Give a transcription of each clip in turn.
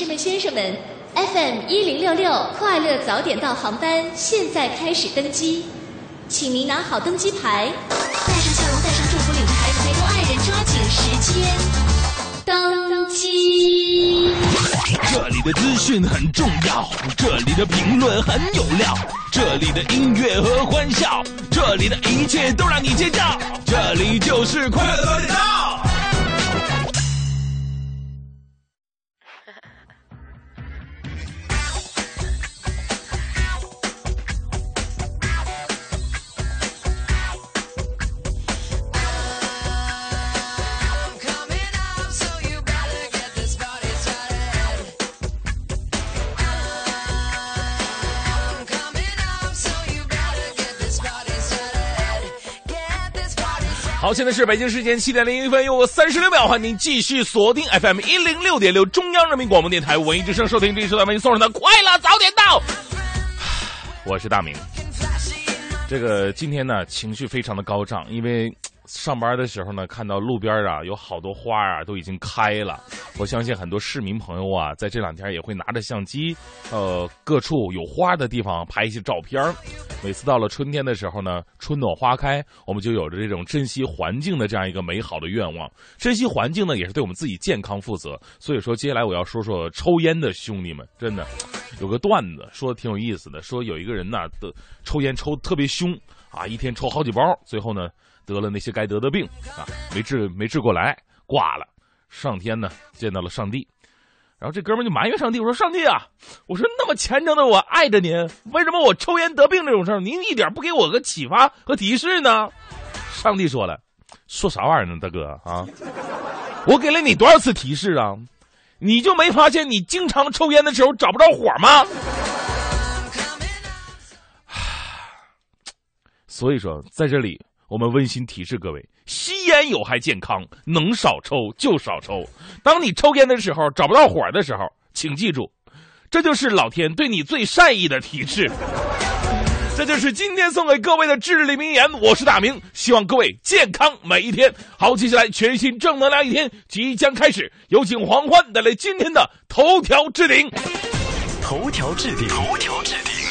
士们、先生们，FM 一零六六快乐早点到航班现在开始登机，请您拿好登机牌，带上笑容，带上祝福，领着孩子，陪同爱人，抓紧时间登机。这里的资讯很重要，这里的评论很有料，这里的音乐和欢笑，这里的一切都让你尖叫，这里就是快乐早点到。好，现在是北京时间七点零一分又三十六秒，欢迎您继续锁定 FM 一零六点六中央人民广播电台文艺之声，收听这一时段为您送上的快乐早点到。我是大明，这个今天呢情绪非常的高涨，因为上班的时候呢看到路边啊有好多花啊都已经开了，我相信很多市民朋友啊在这两天也会拿着相机，呃各处有花的地方拍一些照片。每次到了春天的时候呢，春暖花开，我们就有着这种珍惜环境的这样一个美好的愿望。珍惜环境呢，也是对我们自己健康负责。所以说，接下来我要说说抽烟的兄弟们，真的有个段子说的挺有意思的，说有一个人呢的抽烟抽特别凶啊，一天抽好几包，最后呢得了那些该得的病啊，没治没治过来，挂了。上天呢见到了上帝。然后这哥们就埋怨上帝，我说：“上帝啊，我说那么虔诚的我爱着您，为什么我抽烟得病这种事儿，您一点不给我个启发和提示呢？”上帝说了：“说啥玩意儿呢，大哥啊？我给了你多少次提示啊？你就没发现你经常抽烟的时候找不着火吗？” 所以说，在这里我们温馨提示各位。吸烟有害健康，能少抽就少抽。当你抽烟的时候找不到火的时候，请记住，这就是老天对你最善意的提示。这就是今天送给各位的至理名言。我是大明，希望各位健康每一天。好，接下来全新正能量一天即将开始，有请黄欢带来今天的头条置顶。头条置顶。头条置顶。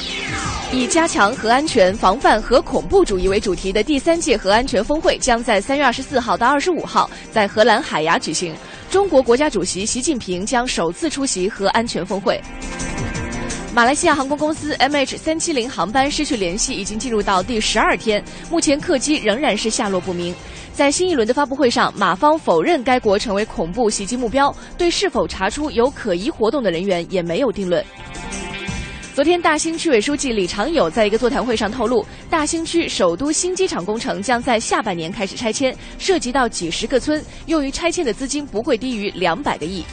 以加强核安全、防范核恐怖主义为主题的第三届核安全峰会将在三月二十四号到二十五号在荷兰海牙举行。中国国家主席习近平将首次出席核安全峰会。马来西亚航空公司 MH 三七零航班失去联系已经进入到第十二天，目前客机仍然是下落不明。在新一轮的发布会上，马方否认该国成为恐怖袭击目标，对是否查出有可疑活动的人员也没有定论。昨天，大兴区委书记李长友在一个座谈会上透露，大兴区首都新机场工程将在下半年开始拆迁，涉及到几十个村，用于拆迁的资金不会低于两百个亿。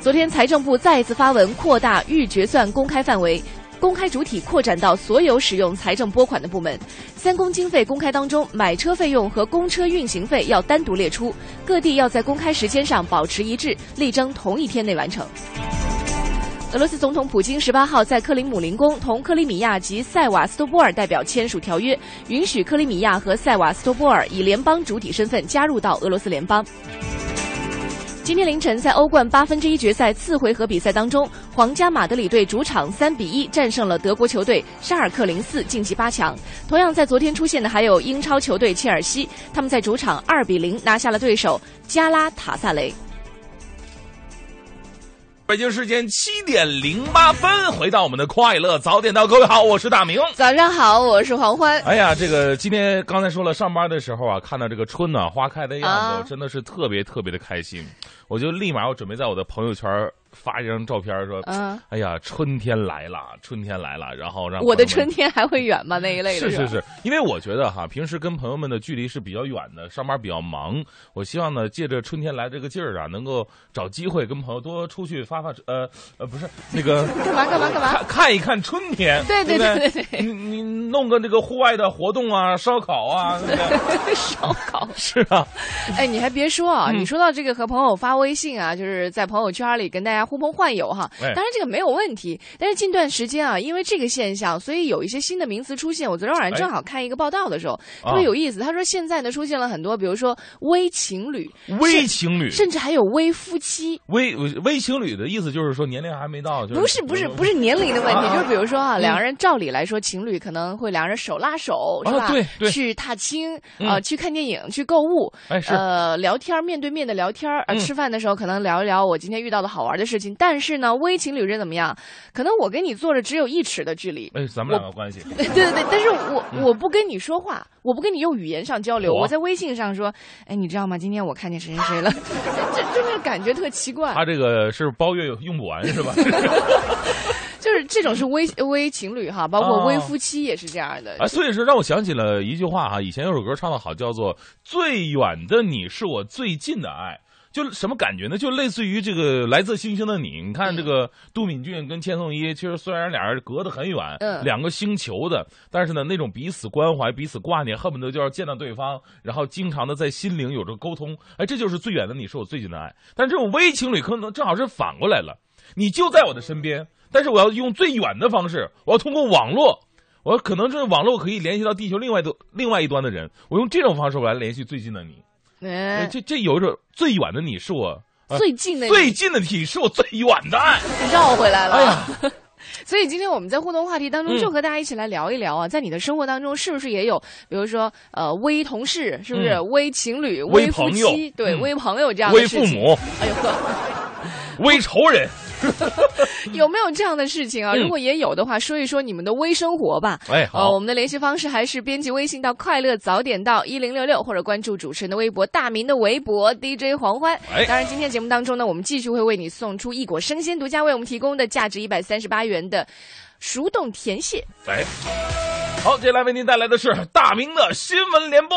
昨天，财政部再一次发文扩大预决算公开范围，公开主体扩展到所有使用财政拨款的部门。三公经费公开当中，买车费用和公车运行费要单独列出，各地要在公开时间上保持一致，力争同一天内完成。俄罗斯总统普京十八号在克林姆林宫同克里米亚及塞瓦斯托波尔代表签署条约，允许克里米亚和塞瓦斯托波尔以联邦主体身份加入到俄罗斯联邦。今天凌晨，在欧冠八分之一决赛次回合比赛当中，皇家马德里队主场三比一战胜了德国球队沙尔克零四，晋级八强。同样在昨天出现的还有英超球队切尔西，他们在主场二比零拿下了对手加拉塔萨雷。北京时间七点零八分，回到我们的快乐早点到，各位好，我是大明。早上好，我是黄欢。哎呀，这个今天刚才说了，上班的时候啊，看到这个春暖花开的样子，真的是特别特别的开心。我就立马我准备在我的朋友圈发一张照片，说：“嗯，哎呀，春天来了，春天来了。”然后让我的春天还会远吗？那一类的。是是是，因为我觉得哈，平时跟朋友们的距离是比较远的，上班比较忙。我希望呢，借着春天来这个劲儿啊，能够找机会跟朋友多出去发发呃呃，不是 那个干嘛干嘛干嘛？看看一看春天，对对对对对。你你弄个那个户外的活动啊，烧烤啊，烧烤是啊。哎，你还别说啊，你说到这个和朋友发微信啊，就是在朋友圈里跟大家。家呼朋唤友哈。哎当然这个没有问题，但是近段时间啊，因为这个现象，所以有一些新的名词出现。我昨天晚上正好看一个报道的时候，特别有意思。他说现在呢出现了很多，比如说微情侣、微情侣，甚至还有微夫妻。微微情侣的意思就是说年龄还没到，就是、不是不是不是年龄的问题，啊就是比如说啊，嗯两个人照理来说，情侣可能会两个人手拉手，是吧？啊对对去踏青，啊呃，去看电影，去购物，哎聊天面对面的聊天儿，呃，嗯吃饭的时候可能聊一聊我今天遇到的好玩的事情。但是呢，微情侣是怎么样？可能我跟你坐着只有一尺的距离，哎，咱们两个关系，对对对，但是我我不跟你说话，我不跟你用语言上交流，我在微信上说，哎，你知道吗？今天我看见谁谁谁了，这就那个感觉特奇怪。他这个是包月用不完是吧？就是这种是微微情侣哈，包括哦微夫妻也是这样的。啊，所以说让我想起了一句话哈，以前有首歌唱的好，叫做“最远的你是我最近的爱”。就什么感觉呢？就类似于这个来自星星的你。你看这个杜敏俊跟千颂伊，其实虽然俩人隔得很远，嗯两个星球的，但是呢，那种彼此关怀、彼此挂念，恨不得就要见到对方，然后经常的在心灵有着沟通。哎，这就是最远的你是我最近的爱。但这种微情侣可能正好是反过来了，你就在我的身边，但是我要用最远的方式，我要通过网络。我可能这网络可以联系到地球另外的另外一端的人，我用这种方式我来联系最近的你。哎哎，这这有一种最远的你是我，呃最近的最近的你是我最远的爱。绕回来了。哎呀，所以今天我们在互动话题当中，嗯。就和大家一起来聊一聊啊，在你的生活当中是不是也有，比如说呃微同事，是不是、嗯。微情侣、微夫朋友。妻，对、嗯。微朋友这样的微事情？父母，哎呦。呵，微仇人。有没有这样的事情啊？嗯如果也有的话，说一说你们的微生活吧。哎，呃，好我，们的联系方式还是编辑微信到“快乐早点到一零六六”，或者关注主持人的微博“大明的微博 DJ 黄欢”。哎当然，今天节目当中呢，我们继续会为你送出一果生鲜独家为我们提供的价值一百三十八元的熟冻甜蟹。哎，好，接下来为您带来的是大明的新闻联播。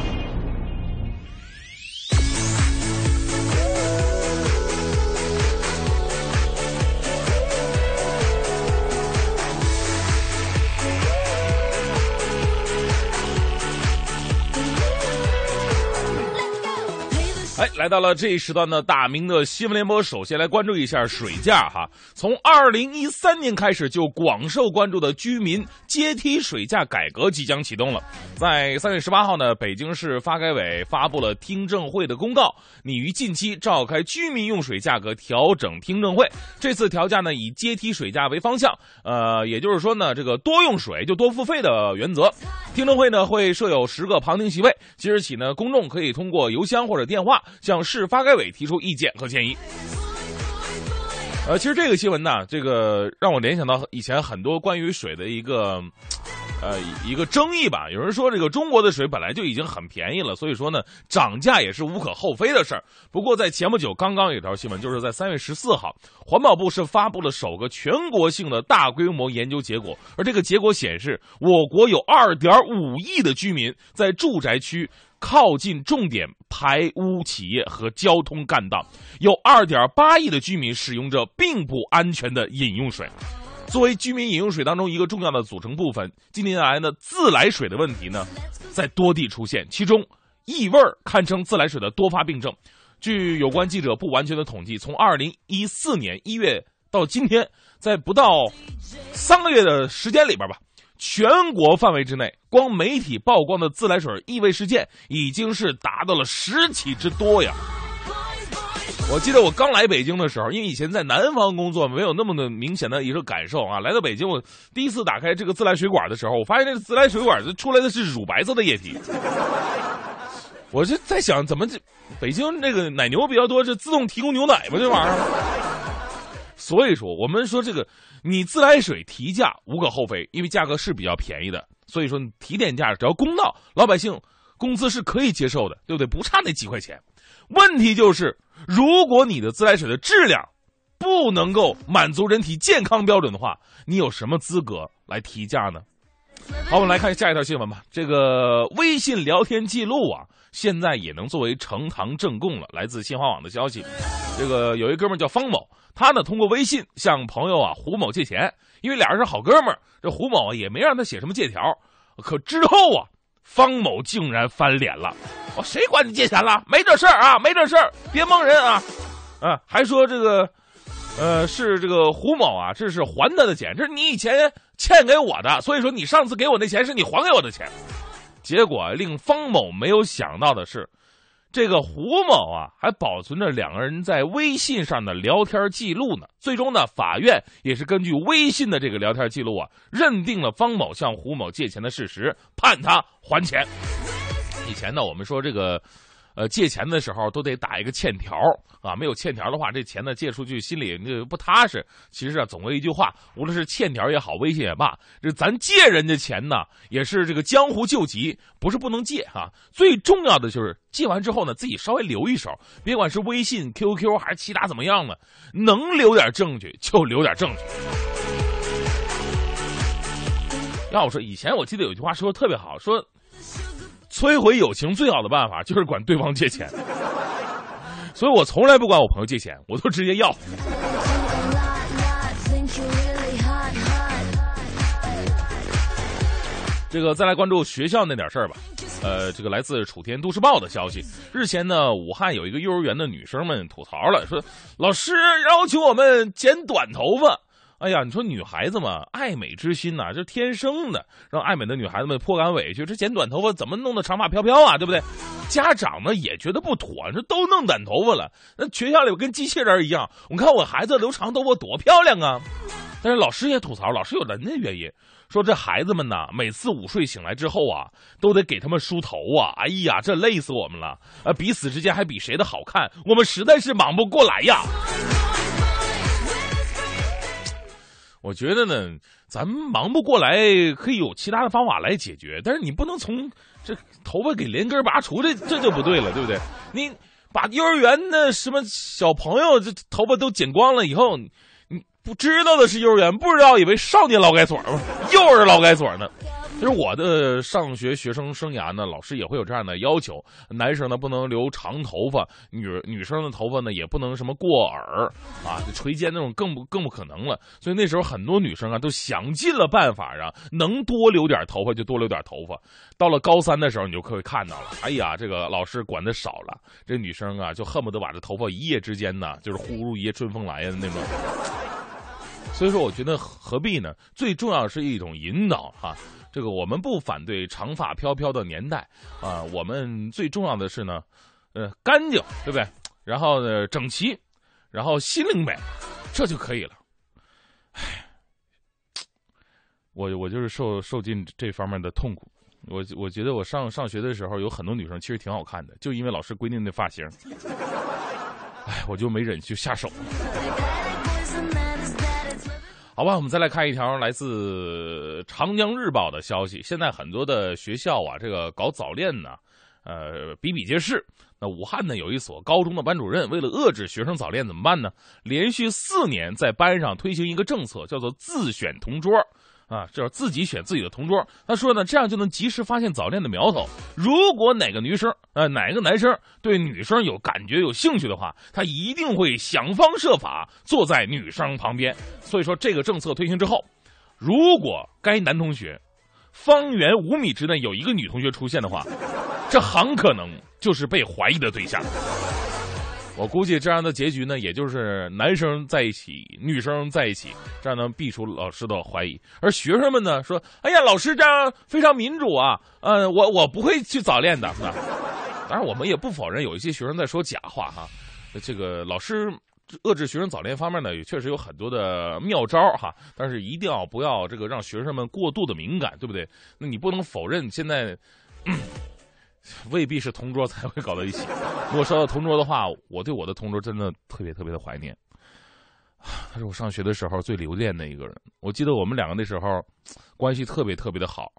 哎，来到了这一时段的大明的新闻联播，首先来关注一下水价哈。从二零一三年开始就广受关注的居民阶梯水价改革即将启动了。在三月十八号呢，北京市发改委发布了听证会的公告，拟于近期召开居民用水价格调整听证会。这次调价呢，以阶梯水价为方向，呃，也就是说呢，这个多用水就多付费的原则。听证会呢会设有十个旁听席位，即日起呢，公众可以通过邮箱或者电话向市发改委提出意见和建议。呃，其实这个新闻呢，这个让我联想到以前很多关于水的一个。呃，一个争议吧。有人说，这个中国的水本来就已经很便宜了，所以说呢，涨价也是无可厚非的事儿。不过，在前不久刚刚有条新闻，就是在三月十四号，环保部是发布了首个全国性的大规模研究结果，而这个结果显示，我国有二点五亿的居民在住宅区。靠近重点排污企业和交通干道，有二点八亿的居民使用着并不安全的饮用水。作为居民饮用水当中一个重要的组成部分，近年来呢，自来水的问题呢，在多地出现，其中异味儿堪称自来水的多发病症。据有关记者不完全的统计，从二零一四年一月到今天，在不到三个月的时间里边吧，全国范围之内，光媒体曝光的自来水异味事件已经是达到了十起之多呀。我记得我刚来北京的时候，因为以前在南方工作，没有那么的明显的一个感受啊。来到北京，我第一次打开这个自来水管的时候，我发现这个自来水管出来的是乳白色的液体。我就在想，怎么这北京这个奶牛比较多，是自动提供牛奶吗？这玩意儿。所以说，我们说这个你自来水提价无可厚非，因为价格是比较便宜的。所以说，你提点价只要公道，老百姓工资是可以接受的，对不对？不差那几块钱。问题就是，如果你的自来水的质量不能够满足人体健康标准的话，你有什么资格来提价呢？好，我们来看下一条新闻吧。这个微信聊天记录啊，现在也能作为呈堂证供了。来自新华网的消息，这个有一哥们叫方某，他呢通过微信向朋友啊胡某借钱，因为俩人是好哥们儿，这胡某也没让他写什么借条。可之后啊，方某竟然翻脸了，我谁管你借钱了？没这事儿啊，没这事儿，别蒙人啊！啊，还说这个，呃，是这个胡某啊，这是还他的钱，这是你以前欠给我的，所以说你上次给我那钱是你还给我的钱。结果令方某没有想到的是。这个胡某啊，还保存着两个人在微信上的聊天记录呢。最终呢，法院也是根据微信的这个聊天记录啊，认定了方某向胡某借钱的事实，判他还钱。以前呢，我们说这个。呃，借钱的时候都得打一个欠条啊，没有欠条的话，这钱呢借出去心里那不踏实。其实啊，总归一句话，无论是欠条也好，微信也罢，这咱借人家钱呢，也是这个江湖救急，不是不能借啊。最重要的就是借完之后呢，自己稍微留一手，别管是微信、QQ 还是其他怎么样的，能留点证据就留点证据。要我说，以前我记得有句话说的特别好，说。摧毁友情最好的办法就是管对方借钱，所以我从来不管我朋友借钱，我都直接要。这个再来关注学校那点事儿吧，呃，这个来自楚天都市报的消息，日前呢，武汉有一个幼儿园的女生们吐槽了，说老师要求我们剪短头发。哎呀，你说女孩子嘛，爱美之心呐，这天生的，让爱美的女孩子们颇感委屈。这剪短头发怎么弄得长发飘飘啊？对不对？家长呢也觉得不妥，这都弄短头发了，那学校里跟机器人一样。我看我孩子留长头发多漂亮啊！但是老师也吐槽，老师有人家原因，说这孩子们呐，每次午睡醒来之后啊，都得给他们梳头啊。哎呀，这累死我们了！啊，彼此之间还比谁的好看，我们实在是忙不过来呀。我觉得呢，咱们忙不过来，可以有其他的方法来解决。但是你不能从这头发给连根拔除，这这就不对了，对不对？你把幼儿园的什么小朋友这头发都剪光了以后，你不知道的是幼儿园，不知道以为少年劳改所吗？幼儿劳改所呢？其实我的上学学生生涯呢，老师也会有这样的要求：男生呢不能留长头发，女女生的头发呢也不能什么过耳啊，垂肩那种更不更不可能了。所以那时候很多女生啊都想尽了办法啊，能多留点头发就多留点头发。到了高三的时候，你就可以看到了，哎呀，这个老师管的少了，这女生啊就恨不得把这头发一夜之间呢，就是忽如一夜春风来的那种。所以说，我觉得何必呢？最重要是一种引导哈。这个我们不反对长发飘飘的年代啊，我们最重要的是呢，呃，干净，对不对？然后呢，整齐，然后心灵美，这就可以了。唉，我我就是受受尽这方面的痛苦。我我觉得我上上学的时候有很多女生其实挺好看的，就因为老师规定的发型，唉，我就没忍就下手。好吧，我们再来看一条来自《长江日报》的消息。现在很多的学校啊，这个搞早恋呢，呃，比比皆是。那武汉呢，有一所高中的班主任为了遏制学生早恋，怎么办呢？连续四年在班上推行一个政策，叫做自选同桌。啊，就是自己选自己的同桌。他说呢，这样就能及时发现早恋的苗头。如果哪个女生，呃，哪个男生对女生有感觉、有兴趣的话，他一定会想方设法坐在女生旁边。所以说，这个政策推行之后，如果该男同学方圆五米之内有一个女同学出现的话，这很可能就是被怀疑的对象。我估计这样的结局呢，也就是男生在一起，女生在一起，这样能避除老师的怀疑。而学生们呢，说：“哎呀，老师这样非常民主啊，呃，我我不会去早恋的。”当然，我们也不否认有一些学生在说假话哈。这个老师遏制学生早恋方面呢，也确实有很多的妙招哈。但是一定要不要这个让学生们过度的敏感，对不对？那你不能否认现在。未必是同桌才会搞到一起。如果说到同桌的话，我对我的同桌真的特别特别的怀念。他是我上学的时候最留恋的一个人。我记得我们两个那时候关系特别特别的好。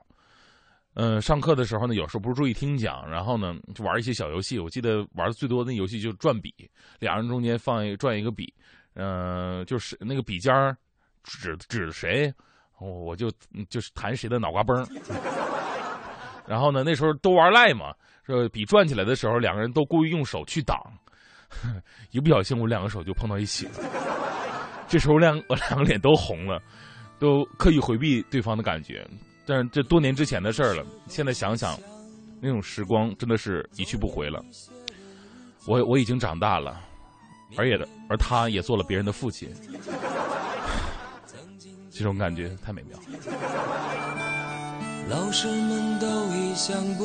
嗯，上课的时候呢，有时候不注意听讲，然后呢就玩一些小游戏。我记得玩的最多的游戏就是转笔，两人中间放一转一个笔，嗯，就是那个笔尖指指谁，我就就是弹谁的脑瓜崩。然后呢？那时候都玩赖嘛，说笔转起来的时候，两个人都故意用手去挡，一不小心我两个手就碰到一起了。这时候两我两个脸都红了，都刻意回避对方的感觉。但是这多年之前的事儿了，现在想想，那种时光真的是一去不回了。我我已经长大了，而也的而他也做了别人的父亲，这种感觉太美妙。老师们都已想不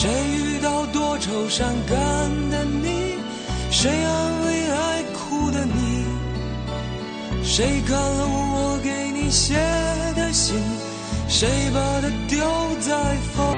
谁遇到多愁善感的你？谁安慰爱哭的你？谁看了我给你写的信？谁把它丢在风？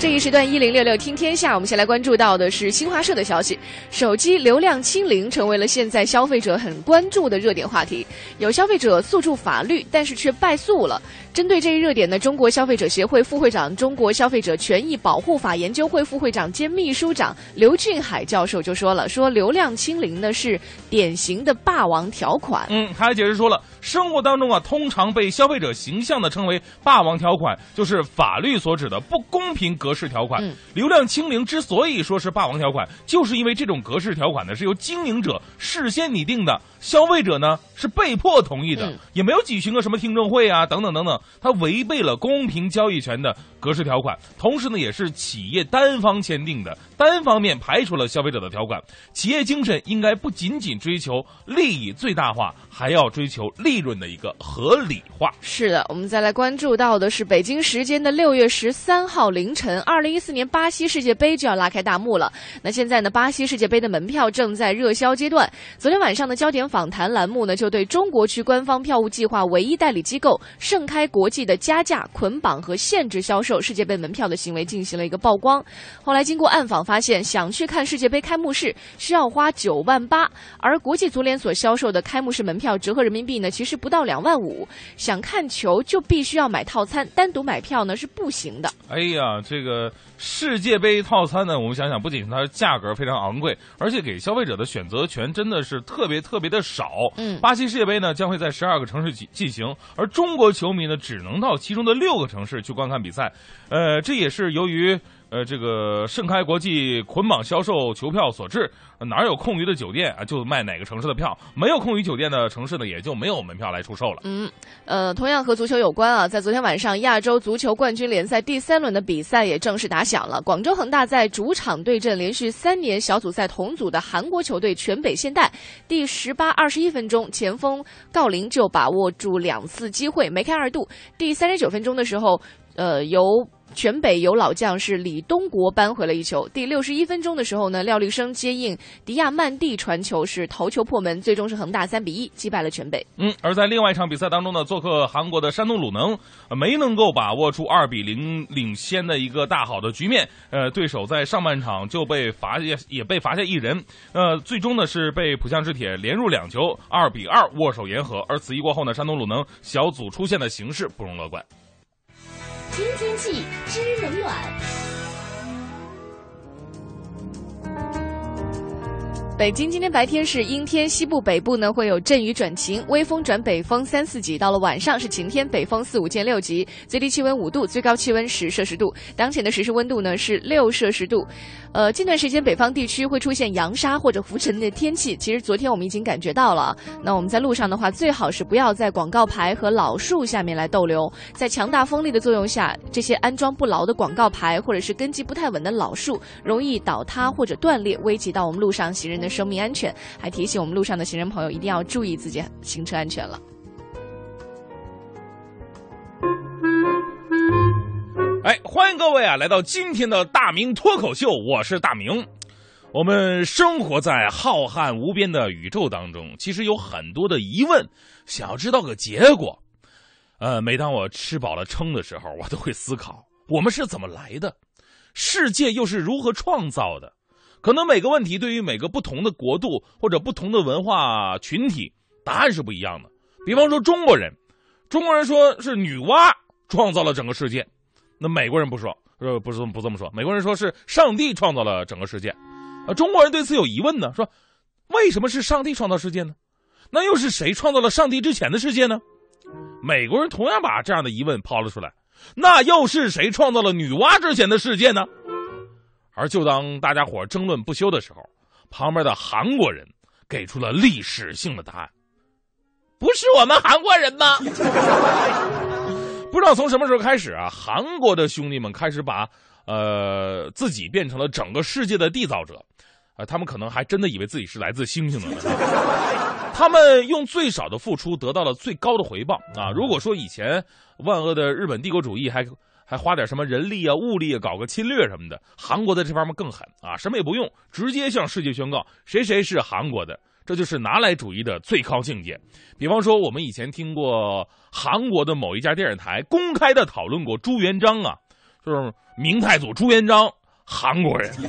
这一时段一零六六听天下，我们先来关注到的是新华社的消息：手机流量清零成为了现在消费者很关注的热点话题。有消费者诉诸法律，但是却败诉了。针对这一热点呢，中国消费者协会副会长、中国消费者权益保护法研究会副会长兼秘书长刘俊海教授就说了：“说流量清零呢是典型的霸王条款。”嗯，他还解释说了，生活当中啊，通常被消费者形象的称为霸王条款，就是法律所指的不公平格式条款。嗯流量清零之所以说是霸王条款，就是因为这种格式条款呢是由经营者事先拟定的，消费者呢是被迫同意的，嗯也没有举行个什么听证会啊等等等等，它违背了公平交易权的格式条款，同时呢也是企业单方签订的，单方面排除了消费者的条款。企业精神应该不仅仅追求利益最大化，还要追求利润的一个合理化。是的，我们再来关注到的是北京时间的六月十三号凌晨，二零一四年巴西世界杯就要拉开大幕了。那现在呢，巴西世界杯的门票正在热销阶段。昨天晚上的焦点访谈栏目呢，就对中国区官方票务计划唯一代理机构盛开国际的加价、捆绑和限制销售世界杯门票的行为进行了一个曝光。后来经过暗访发现，想去看世界杯开幕式需要花九万八，而国际足联所销售的开幕式门票折合人民币呢，其实不到两万五。想看球就必须要买套餐，单独买票呢是不行的。哎呀，这个世界杯套餐呢，我们想想，不仅它价格非常昂贵，而且给消费者的选择权真的是特别特别的少。嗯巴西世界杯呢将会在十二个城市进进行，而中国球迷呢只能到其中的六个城市去观看比赛。呃，这也是由于呃这个盛开国际捆绑销售球票所致。哪有空余的酒店啊，就卖哪个城市的票；没有空余酒店的城市呢，也就没有门票来出售了。嗯，呃，同样和足球有关啊，在昨天晚上，亚洲足球冠军联赛第三轮的比赛也正式打响了。广州恒大在主场对阵连续三年小组赛同组的韩国球队全北现代，第十八、二十一分钟，前锋郜林就把握住两次机会，梅开二度。第三十九分钟的时候，呃，由全北由老将是李东国扳回了一球。第六十一分钟的时候呢，廖立生接应迪亚曼蒂传球是头球破门，最终是恒大三比一击败了全北。嗯，而在另外一场比赛当中呢，做客韩国的山东鲁能，没能够把握住二比零领先的一个大好的局面。呃，对手在上半场就被罚也也被罚下一人，呃，最终呢是被浦项制铁连入两球，二比二握手言和。而此役过后呢，山东鲁能小组出现的形势不容乐观。听天气知冷暖。北京今天白天是阴天，西部、北部呢会有阵雨转晴，微风转北风三四级。到了晚上是晴天，北风四五见六级，最低气温五度，最高气温十摄氏度。当前的实时温度呢是六摄氏度。呃，近段时间北方地区会出现扬沙或者浮尘的天气，其实昨天我们已经感觉到了。那我们在路上的话，最好是不要在广告牌和老树下面来逗留。在强大风力的作用下，这些安装不牢的广告牌或者是根基不太稳的老树，容易倒塌或者断裂，危及到我们路上行人的生命安全。还提醒我们路上的行人朋友一定要注意自己行车安全了。哎，欢迎各位啊，来到今天的大明脱口秀，我是大明。我们生活在浩瀚无边的宇宙当中，其实有很多的疑问，想要知道个结果。呃，每当我吃饱了撑的时候，我都会思考：我们是怎么来的？世界又是如何创造的？可能每个问题对于每个不同的国度或者不同的文化群体，答案是不一样的。比方说中国人，中国人说是女娲创造了整个世界。那美国人不说，呃，不是不这么说。美国人说是上帝创造了整个世界，啊，中国人对此有疑问呢，说为什么是上帝创造世界呢？那又是谁创造了上帝之前的世界呢？美国人同样把这样的疑问抛了出来，那又是谁创造了女娲之前的世界呢？而就当大家伙争论不休的时候，旁边的韩国人给出了历史性的答案：不是我们韩国人吗？不知道从什么时候开始啊，韩国的兄弟们开始把呃自己变成了整个世界的缔造者，啊，他们可能还真的以为自己是来自星星的。他们用最少的付出得到了最高的回报啊！如果说以前万恶的日本帝国主义还还花点什么人力啊、物力啊搞个侵略什么的，韩国在这方面更狠啊，什么也不用，直接向世界宣告谁谁是韩国的。这就是拿来主义的最高境界。比方说，我们以前听过韩国的某一家电视台公开的讨论过朱元璋啊，就是明太祖朱元璋，韩国人。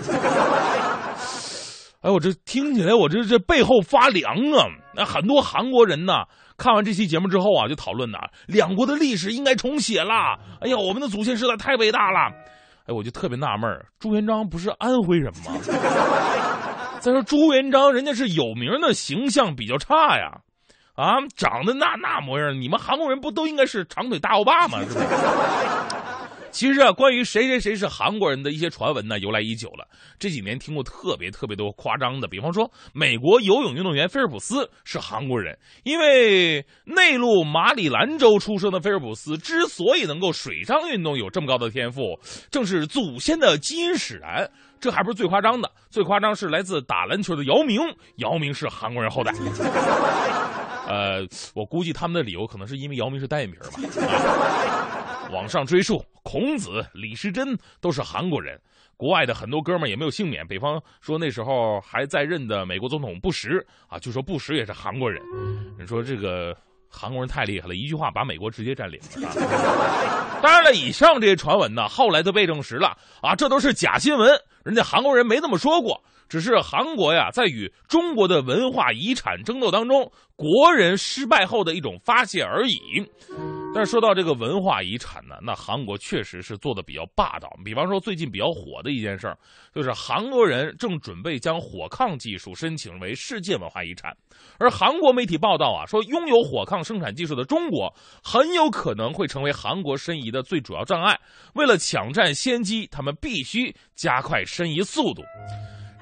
哎，我这听起来，我这这背后发凉啊！那很多韩国人呢，看完这期节目之后啊，就讨论呐，两国的历史应该重写了。哎呀，我们的祖先实在太伟大了。哎，我就特别纳闷朱元璋不是安徽人吗？再说朱元璋，人家是有名的形象比较差呀，啊，长得那那模样，你们韩国人不都应该是长腿大欧巴吗？是不是？其实啊，关于谁谁谁是韩国人的一些传闻呢，由来已久了。这几年听过特别特别多夸张的，比方说，美国游泳运动员菲尔普斯是韩国人，因为内陆马里兰州出生的菲尔普斯之所以能够水上运动有这么高的天赋，正是祖先的基因使然。这还不是最夸张的，最夸张是来自打篮球的姚明，姚明是韩国人后代。呃，我估计他们的理由可能是因为姚明是单眼皮吧。往上追溯，孔子、李时珍都是韩国人。国外的很多哥们也没有幸免，比方说那时候还在任的美国总统布什啊，据说布什也是韩国人。你说这个韩国人太厉害了，一句话把美国直接占领了。当然了，以上这些传闻呢，后来都被证实了啊，这都是假新闻，人家韩国人没这么说过。只是韩国呀，在与中国的文化遗产争斗当中，国人失败后的一种发泄而已。但是说到这个文化遗产呢，那韩国确实是做的比较霸道。比方说，最近比较火的一件事儿，就是韩国人正准备将火炕技术申请为世界文化遗产。而韩国媒体报道啊，说拥有火炕生产技术的中国，很有可能会成为韩国申遗的最主要障碍。为了抢占先机，他们必须加快申遗速度。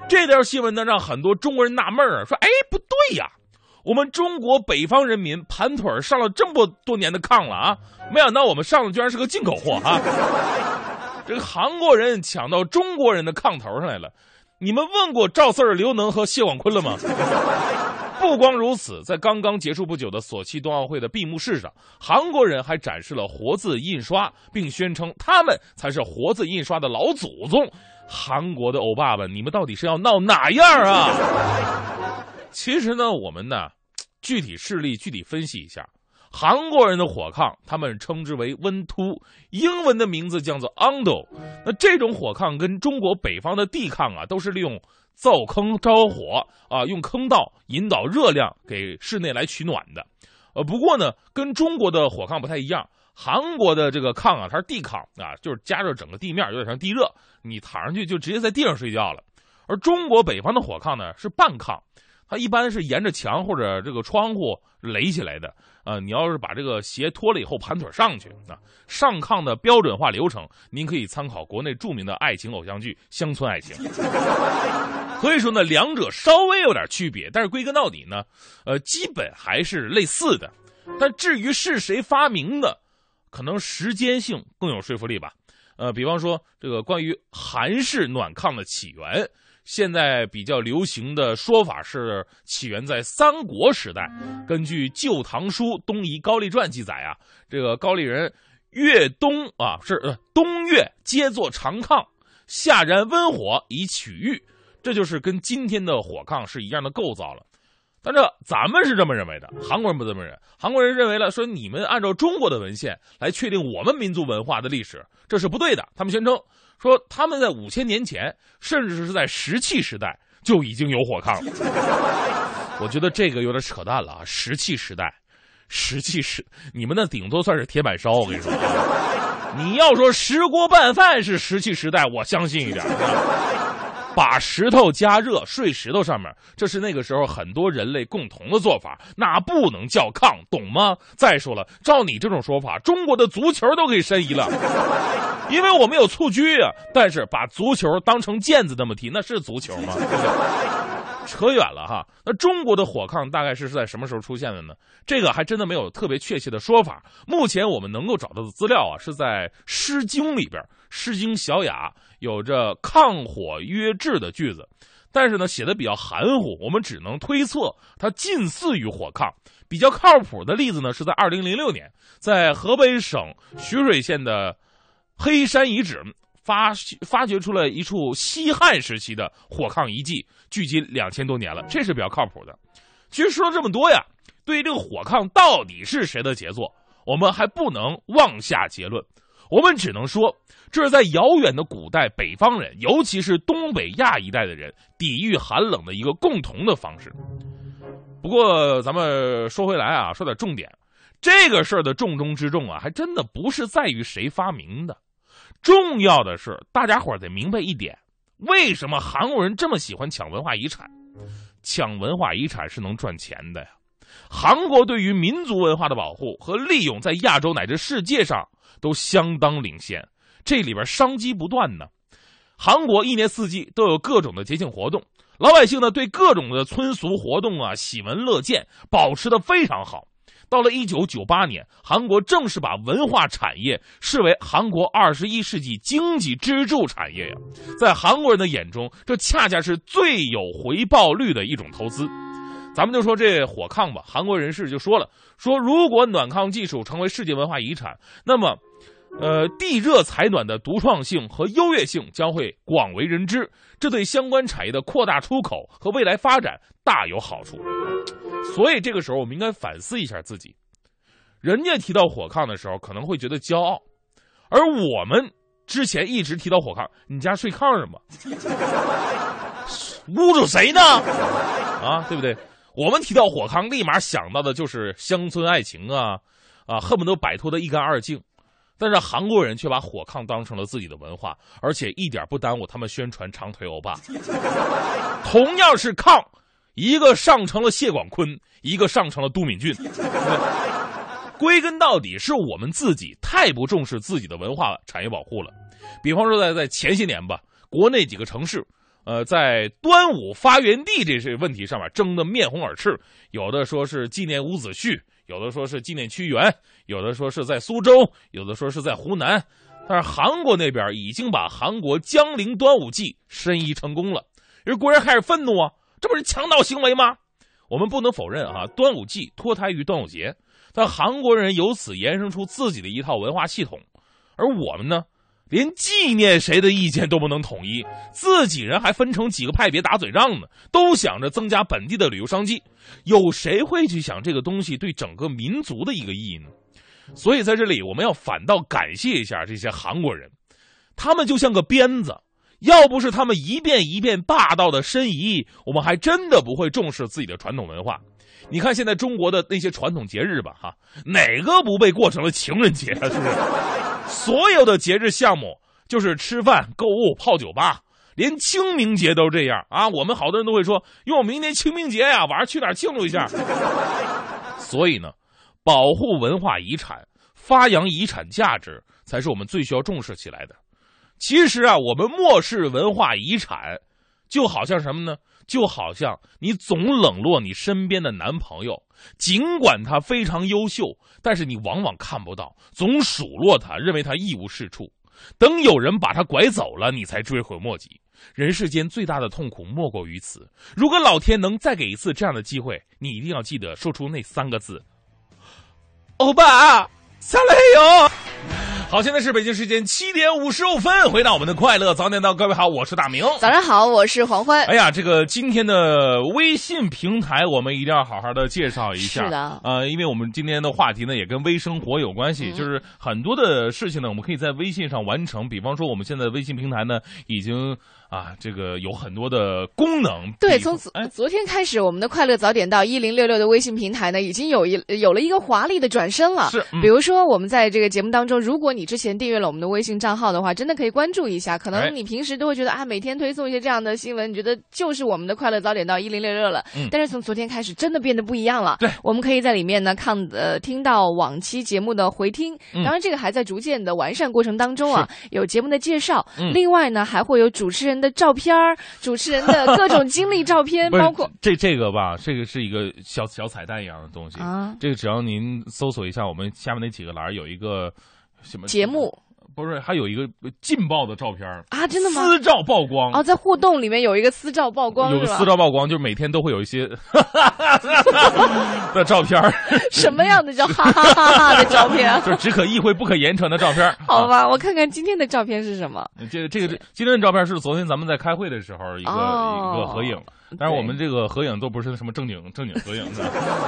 这条新闻呢，让很多中国人纳闷儿，说：“哎，不对呀。”我们中国北方人民盘腿上了这么多年的炕了啊，没想到我们上的居然是个进口货啊！这个韩国人抢到中国人的炕头上来了，你们问过赵四儿、刘能和谢广坤了吗？不光如此，在刚刚结束不久的索契冬奥会的闭幕式上，韩国人还展示了活字印刷，并宣称他们才是活字印刷的老祖宗。韩国的欧巴们，你们到底是要闹哪样啊？其实呢，我们呢，具体事例具体分析一下。韩国人的火炕，他们称之为温突，英文的名字叫做 Ando。那这种火炕跟中国北方的地炕啊，都是利用灶坑着火啊，用坑道引导热量给室内来取暖的。呃，不过呢，跟中国的火炕不太一样，韩国的这个炕啊，它是地炕啊，就是加热整个地面，有点像地热，你躺上去就直接在地上睡觉了。而中国北方的火炕呢是半炕，它一般是沿着墙或者这个窗户垒起来的。呃，你要是把这个鞋脱了以后盘腿上去啊，上炕的标准化流程，您可以参考国内著名的爱情偶像剧《乡村爱情》。所以说呢，两者稍微有点区别，但是归根到底呢，呃，基本还是类似的。但至于是谁发明的，可能时间性更有说服力吧。呃，比方说这个关于韩式暖炕的起源。现在比较流行的说法是起源在三国时代。根据《旧唐书·东夷高丽传》记载啊，这个高丽人越冬啊是呃冬月皆作长炕，夏燃温火以取浴，这就是跟今天的火炕是一样的构造了。但这咱们是这么认为的，韩国人不这么认。韩国人认为了说你们按照中国的文献来确定我们民族文化的历史，这是不对的。他们宣称。说他们在五千年前，甚至是在石器时代就已经有火炕了。我觉得这个有点扯淡了啊！石器时代，石器时，你们那顶多算是铁板烧。我跟你说，你要说石锅拌饭是石器时代，我相信一点。把石头加热睡石头上面，这是那个时候很多人类共同的做法，那不能叫炕，懂吗？再说了，照你这种说法，中国的足球都可以申遗了，因为我们有蹴鞠啊。但是把足球当成毽子那么踢，那是足球吗？扯远了哈。那中国的火炕大概是在什么时候出现的呢？这个还真的没有特别确切的说法。目前我们能够找到的资料啊，是在《诗经》里边，《诗经·小雅》。有着“抗火约制”的句子，但是呢，写的比较含糊，我们只能推测它近似于火炕。比较靠谱的例子呢，是在二零零六年，在河北省徐水县的黑山遗址发发掘出了一处西汉时期的火炕遗迹，距今两千多年了，这是比较靠谱的。其实说了这么多呀，对于这个火炕到底是谁的杰作，我们还不能妄下结论。我们只能说，这是在遥远的古代，北方人，尤其是东北亚一带的人，抵御寒冷的一个共同的方式。不过，咱们说回来啊，说点重点，这个事儿的重中之重啊，还真的不是在于谁发明的，重要的是大家伙得明白一点：为什么韩国人这么喜欢抢文化遗产？抢文化遗产是能赚钱的呀！韩国对于民族文化的保护和利用，在亚洲乃至世界上。都相当领先，这里边商机不断呢。韩国一年四季都有各种的节庆活动，老百姓呢对各种的村俗活动啊喜闻乐见，保持的非常好。到了一九九八年，韩国正式把文化产业视为韩国二十一世纪经济支柱产业呀。在韩国人的眼中，这恰恰是最有回报率的一种投资。咱们就说这火炕吧，韩国人士就说了，说如果暖炕技术成为世界文化遗产，那么，呃，地热采暖的独创性和优越性将会广为人知，这对相关产业的扩大出口和未来发展大有好处。所以这个时候，我们应该反思一下自己，人家提到火炕的时候可能会觉得骄傲，而我们之前一直提到火炕，你家睡炕上吗？侮辱谁呢？啊，对不对？我们提到火炕，立马想到的就是乡村爱情啊，啊，恨不得摆脱的一干二净。但是韩国人却把火炕当成了自己的文化，而且一点不耽误他们宣传长腿欧巴。同样是炕，一个上成了谢广坤，一个上成了都敏俊。归根到底，是我们自己太不重视自己的文化产业保护了。比方说，在在前些年吧，国内几个城市。呃，在端午发源地这些问题上面争得面红耳赤，有的说是纪念伍子胥，有的说是纪念屈原，有的说是在苏州，有的说是在湖南。但是韩国那边已经把韩国江陵端午祭申遗成功了，人国人开始愤怒啊，这不是强盗行为吗？我们不能否认啊，端午祭脱胎于端午节，但韩国人由此延伸出自己的一套文化系统，而我们呢？连纪念谁的意见都不能统一，自己人还分成几个派别打嘴仗呢？都想着增加本地的旅游商机，有谁会去想这个东西对整个民族的一个意义呢？所以在这里，我们要反倒感谢一下这些韩国人，他们就像个鞭子，要不是他们一遍一遍霸道的申遗，我们还真的不会重视自己的传统文化。你看现在中国的那些传统节日吧，哈，哪个不被过成了情人节？是不是？所有的节日项目就是吃饭、购物、泡酒吧，连清明节都这样啊！我们好多人都会说，哟，明年清明节呀，晚上去哪庆祝一下？所以呢，保护文化遗产、发扬遗产价值，才是我们最需要重视起来的。其实啊，我们漠视文化遗产，就好像什么呢？就好像你总冷落你身边的男朋友，尽管他非常优秀，但是你往往看不到，总数落他，认为他一无是处。等有人把他拐走了，你才追悔莫及。人世间最大的痛苦莫过于此。如果老天能再给一次这样的机会，你一定要记得说出那三个字：“欧巴，下来哟。”好，现在是北京时间七点五十五分，回到我们的快乐早点到，各位好，我是大明。早上好，我是黄欢。哎呀，这个今天的微信平台，我们一定要好好的介绍一下。是的，呃，因为我们今天的话题呢，也跟微生活有关系，嗯就是很多的事情呢，我们可以在微信上完成。比方说，我们现在的微信平台呢，已经啊，这个有很多的功能。对，从昨哎，昨天开始，我们的快乐早点到一零六六的微信平台呢，已经有一有了一个华丽的转身了。是嗯比如说我们在这个节目当中，如果你之前订阅了我们的微信账号的话，真的可以关注一下。可哎能你平时都会觉得啊，每天推送一些这样的新闻，你觉得就是我们的快乐早点到一零六六了。嗯但是从昨天开始，真的变得不一样了。对，我们可以在里面呢看呃听到往期节目的回听，嗯当然这个还在逐渐的完善过程当中啊，有节目的介绍，嗯另外呢还会有主持人的照片儿，主持人的 各种经历照片，包括这这个吧，这个是一个小小彩蛋一样的东西。啊这个只要您搜索一下，我们下面那几个栏儿有一个什么节目不是，还有一个劲爆的照片啊，真的吗？私照曝光哦，在互动里面有一个私照曝光有个？私照曝光，就是每天都会有一些 的照片什么样的叫哈哈哈哈的照片？就是只可意会不可言传的照片儿 好啊吧，我看看今天的照片是什么。这个这个今天的照片是昨天咱们在开会的时候一个、哦一个合影，但是我们这个合影都不是什么正经正经合影的，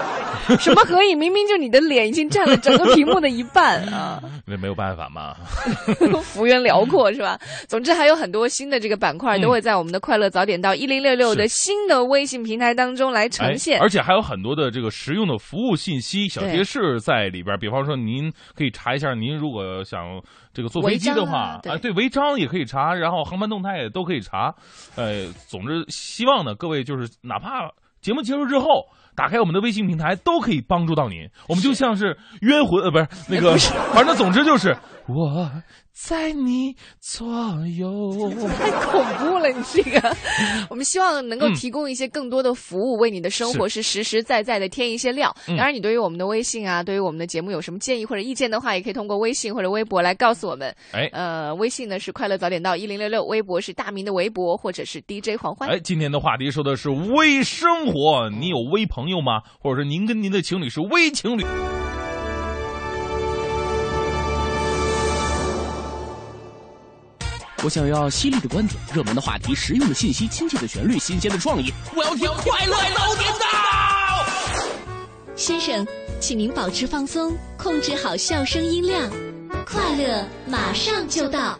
什么合影？明明就你的脸已经占了整个屏幕的一半啊，那没有办法嘛。幅员辽阔是吧？总之还有很多新的这个板块嗯都会在我们的快乐早点到一零六六的新的微信平台当中来呈现哎。而且还有很多的这个实用的服务信息、小贴士在里边儿。比方说，您可以查一下，您如果想这个坐飞机的话啊，对对违章也可以查，然后航班动态也都可以查。呃，总之，希望呢，各位就是哪怕节目结束之后。打开我们的微信平台都可以帮助到您，我们就像是冤魂呃，不是那个，反正总之就是我在你左右。太恐怖了，你这个。我们希望能够嗯提供一些更多的服务，为你的生活是实实在在的添一些料。嗯当然，你对于我们的微信啊，对于我们的节目有什么建议或者意见的话，也可以通过微信或者微博来告诉我们。哎呃，微信呢是快乐早点到一零六六，微博是大明的微博或者是 DJ 黄欢。哎，今天的话题说的是微生活，你有微朋友吗？或者说您跟您的情侣是微情侣？我想要犀利的观点、热门的话题、实用的信息、亲切的旋律、新鲜的创意。我要听快乐早点到。先生，请您保持放松，控制好笑声音量，快乐马上就到。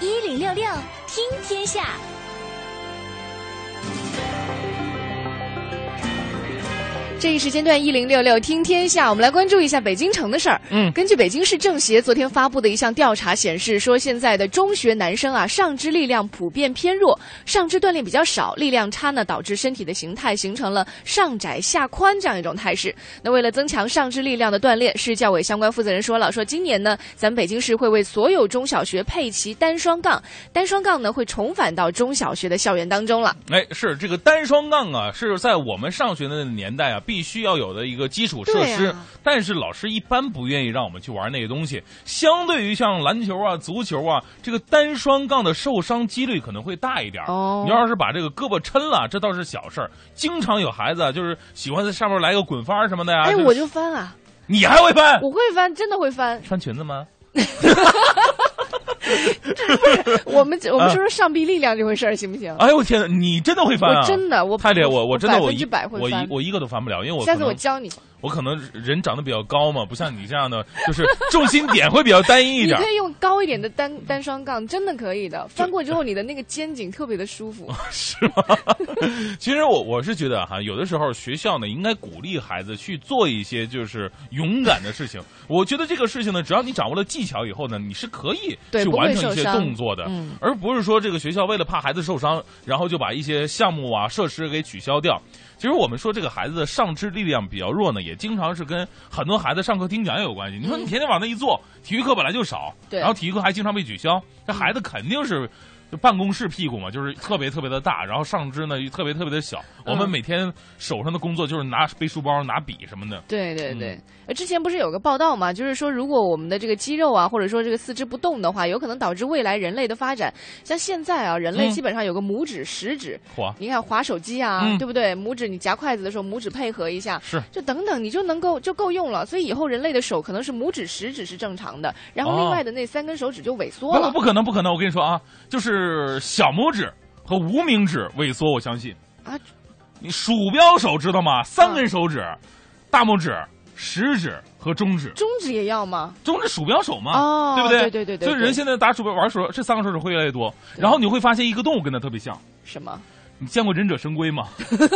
一零六六听天下，这一时间段一零六六听天下，我们来关注一下北京城的事儿。嗯根据北京市政协昨天发布的一项调查显示，说现在的中学男生啊，上肢力量普遍偏弱，上肢锻炼比较少，力量差呢，导致身体的形态形成了上窄下宽这样一种态势。那为了增强上肢力量的锻炼，市教委相关负责人说了，说今年呢，咱们北京市会为所有中小学配齐单双杠，单双杠呢会重返到中小学的校园当中了。哎，是这个单双杠啊，是在我们上学的年代啊，必须要有的一个基础设施。啊但是老师一般不愿意让我们去玩那个东西。相对于像篮球啊、足球啊，这个单双杠的受伤几率可能会大一点。哦你要是把这个胳膊抻了，这倒是小事儿。经常有孩子啊，就是喜欢在上面来个滚翻什么的呀。哎，这我就翻啊，你还会翻？我会翻，真的会翻。穿裙子吗？我们我们说说上臂力量这回事儿行不行？哎呦我天哪，你真的会翻啊！我真的我太厉害，我我真的我一百会翻我一我一个都翻不了，因为我下次我教你。我可能人长得比较高嘛，不像你这样的，就是重心点会比较单一一点你可。以用高一点的单单双杠，真的可以的。翻过之后，你的那个肩颈特别的舒服。是吗？其实我我是觉得哈，有的时候学校呢应该鼓励孩子去做一些就是勇敢的事情。我觉得这个事情呢，只要你掌握了技巧以后呢，你是可以去完成一些动作的，嗯而不是说这个学校为了怕孩子受伤，然后就把一些项目啊设施给取消掉。其实我们说这个孩子的上肢力量比较弱呢，也经常是跟很多孩子上课听讲也有关系。你说你天天往那一坐，体育课本来就少，然后体育课还经常被取消，这孩子肯定是。就办公室屁股嘛，就是特别 特别的大，然后上肢呢又特别特别的小。我们嗯每天手上的工作就是拿背书包、拿笔什么的。对对对嗯，呃，之前不是有个报道嘛，就是说如果我们的这个肌肉啊，或者说这个四肢不动的话，有可能导致未来人类的发展。像现在啊，人类嗯基本上有个拇指、食指，嚯，你看划手机啊，嗯对不对？拇指你夹筷子的时候，拇指配合一下，是就等等，你就能够就够用了。所以以后人类的手可能是拇指、食指是正常的，然后哦另外的那三根手指就萎缩不了。不可能不可能！我跟你说啊，就是小拇指和无名指萎缩，我相信啊。你鼠标手知道吗？三根手指，大拇指、食指和中指。中指也要吗？中指鼠标手嘛，哦对不对？对对对对对所以人现在打鼠标玩鼠标，这三个手指会越来越多。然后你会发现一个动物跟它特别像，什么？你见过忍者神龟吗？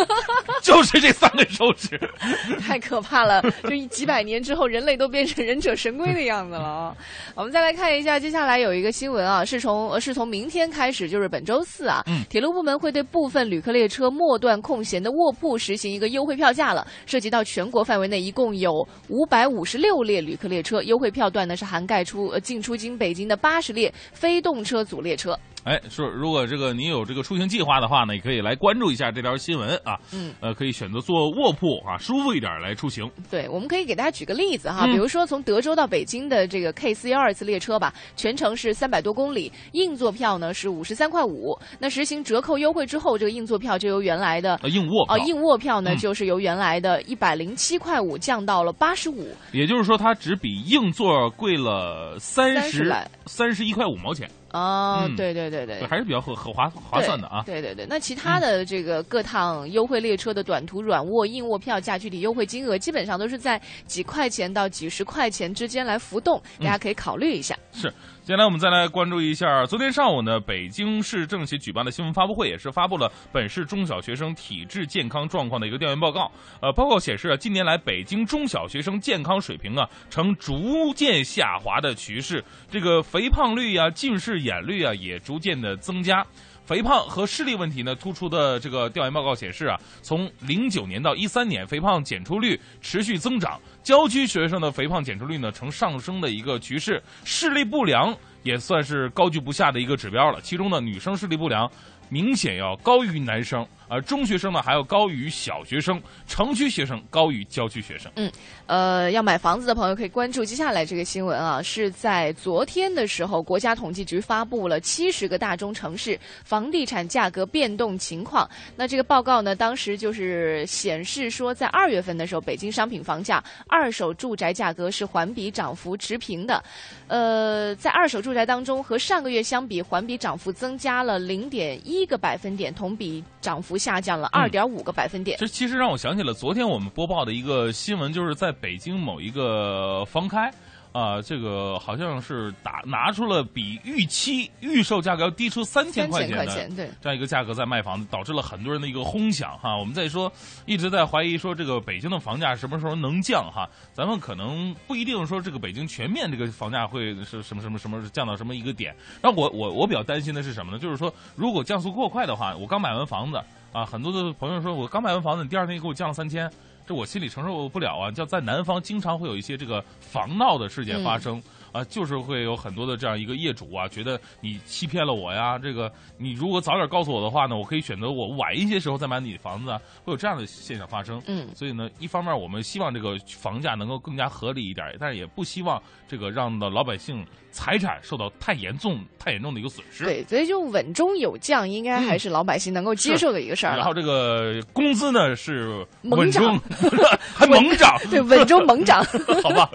就是这三根手指。太可怕了！就一几百年之后，人类都变成忍者神龟的样子了啊！我们再来看一下，接下来有一个新闻啊，是从呃是从明天开始，就是本周四啊，嗯铁路部门会对部分旅客列车末段空闲的卧铺实行一个优惠票价了，涉及到全国范围内一共有五百五十六列旅客列车，优惠票段呢是涵盖出呃进出京北京的八十列非动车组列车。哎，说如果这个你有这个出行计划的话呢，也可以来关注一下这条新闻啊。嗯，呃，可以选择坐卧铺啊，舒服一点来出行。对，我们可以给大家举个例子哈，嗯比如说从德州到北京的这个 K 四幺二次列车吧，全程是三百多公里，硬座票呢是五十三块五。那实行折扣优惠之后，这个硬座票就由原来的呃，硬卧票，哦硬卧票呢嗯就是由原来的一百零七块五降到了八十五。也就是说它只比硬座贵了三30十来三十一块五毛钱，哦，嗯对对对对对，。还是比较合合划划算的啊。对对对，那其他的这个各趟优惠列车的短途软卧、硬卧票价具体优惠金额，基本上都是在几块钱到几十块钱之间来浮动，大家可以考虑一下。是，接下来我们再来关注一下，昨天上午呢，北京市政协举办的新闻发布会，也是发布了本市中小学生体质健康状况的一个调研报告。呃，报告显示啊，近年来北京中小学生健康水平啊呈逐渐下滑的趋势，这个肥胖率啊、近视眼率啊也逐渐的增加。肥胖和视力问题呢，突出的这个调研报告显示啊，从零九年到一三年，肥胖检出率持续增长，郊区学生的肥胖检出率呢呈上升的一个趋势，视力不良也算是高居不下的一个指标了。其中呢，女生视力不良明显要高于男生，而中学生呢还要高于小学生，城区学生高于郊区学生。嗯呃，要买房子的朋友可以关注接下来这个新闻啊，是在昨天的时候，国家统计局发布了七十个大中城市房地产价格变动情况。那这个报告呢，当时就是显示说，在二月份的时候，北京商品房价、二手住宅价格是环比涨幅持平的。呃，在二手住宅当中，和上个月相比，环比涨幅增加了零点一个百分点，同比涨幅下降了二点五个百分点。这其实让我想起了昨天我们播报的一个新闻，就是在北京某一个房开。啊、这个好像是打拿出了比预期预售价格要低出三千三块钱的。这样一个价格在卖房子，导致了很多人的一个哄抢哈。我们在说，一直在怀疑说这个北京的房价什么时候能降哈？咱们可能不一定说这个北京全面这个房价会是什么什么什么降到什么一个点。然后我我我比较担心的是什么呢？就是说如果降速过快的话，我刚买完房子啊，很多的朋友说我刚买完房子，你第二天给我降了三千。这我心里承受不了啊！叫在南方经常会有一些这个房闹的事件发生、啊，就是会有很多的这样一个业主啊，觉得你欺骗了我呀。这个你如果早点告诉我的话呢，我可以选择我晚一些时候再买你的房子啊，会有这样的现象发生。嗯所以呢，一方面我们希望这个房价能够更加合理一点，但是也不希望这个让的老百姓财产受到太严重、太严重的一个损失。对，所以就稳中有降，应该还是老百姓能够接受的一个事儿了。然后这个工资呢是猛稳中涨 还猛涨，对，稳中猛涨。好吧。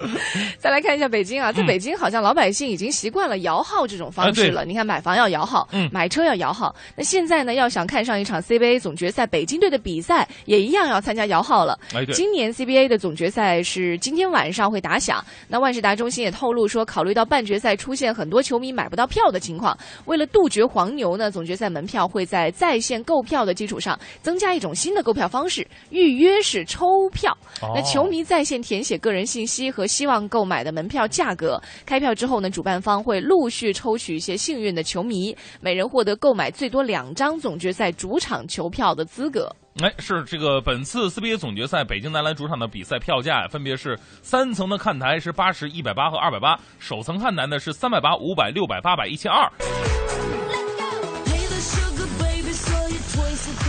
再来看一下北京啊，在北京好像老百姓已经习惯了摇号这种方式了。你看，买房要摇号，嗯，买车要摇号。那现在呢，要想看上一场 CBA 总决赛，北京队的比赛也一样要参加摇号了。哎，对，今年 CBA 的总决赛是今天晚上会打响。那万事达中心也透露说，考虑到半决赛出现很多球迷买不到票的情况，为了杜绝黄牛呢，总决赛门票会在在线购票的基础上增加一种新的购票方式——预约式抽票。那球迷在线填写个人信息和希望购买的门票价格，开票之后呢，主办方会陆续抽取一些幸运的球迷，每人获得购买最多两张总决赛主场球票的资格。哎，是这个本次 CBA 总决赛北京男篮主场的比赛票价分别是三层的看台是八十一百八和二百八，首层看台呢是三百八、五百、六百、八百、一千二。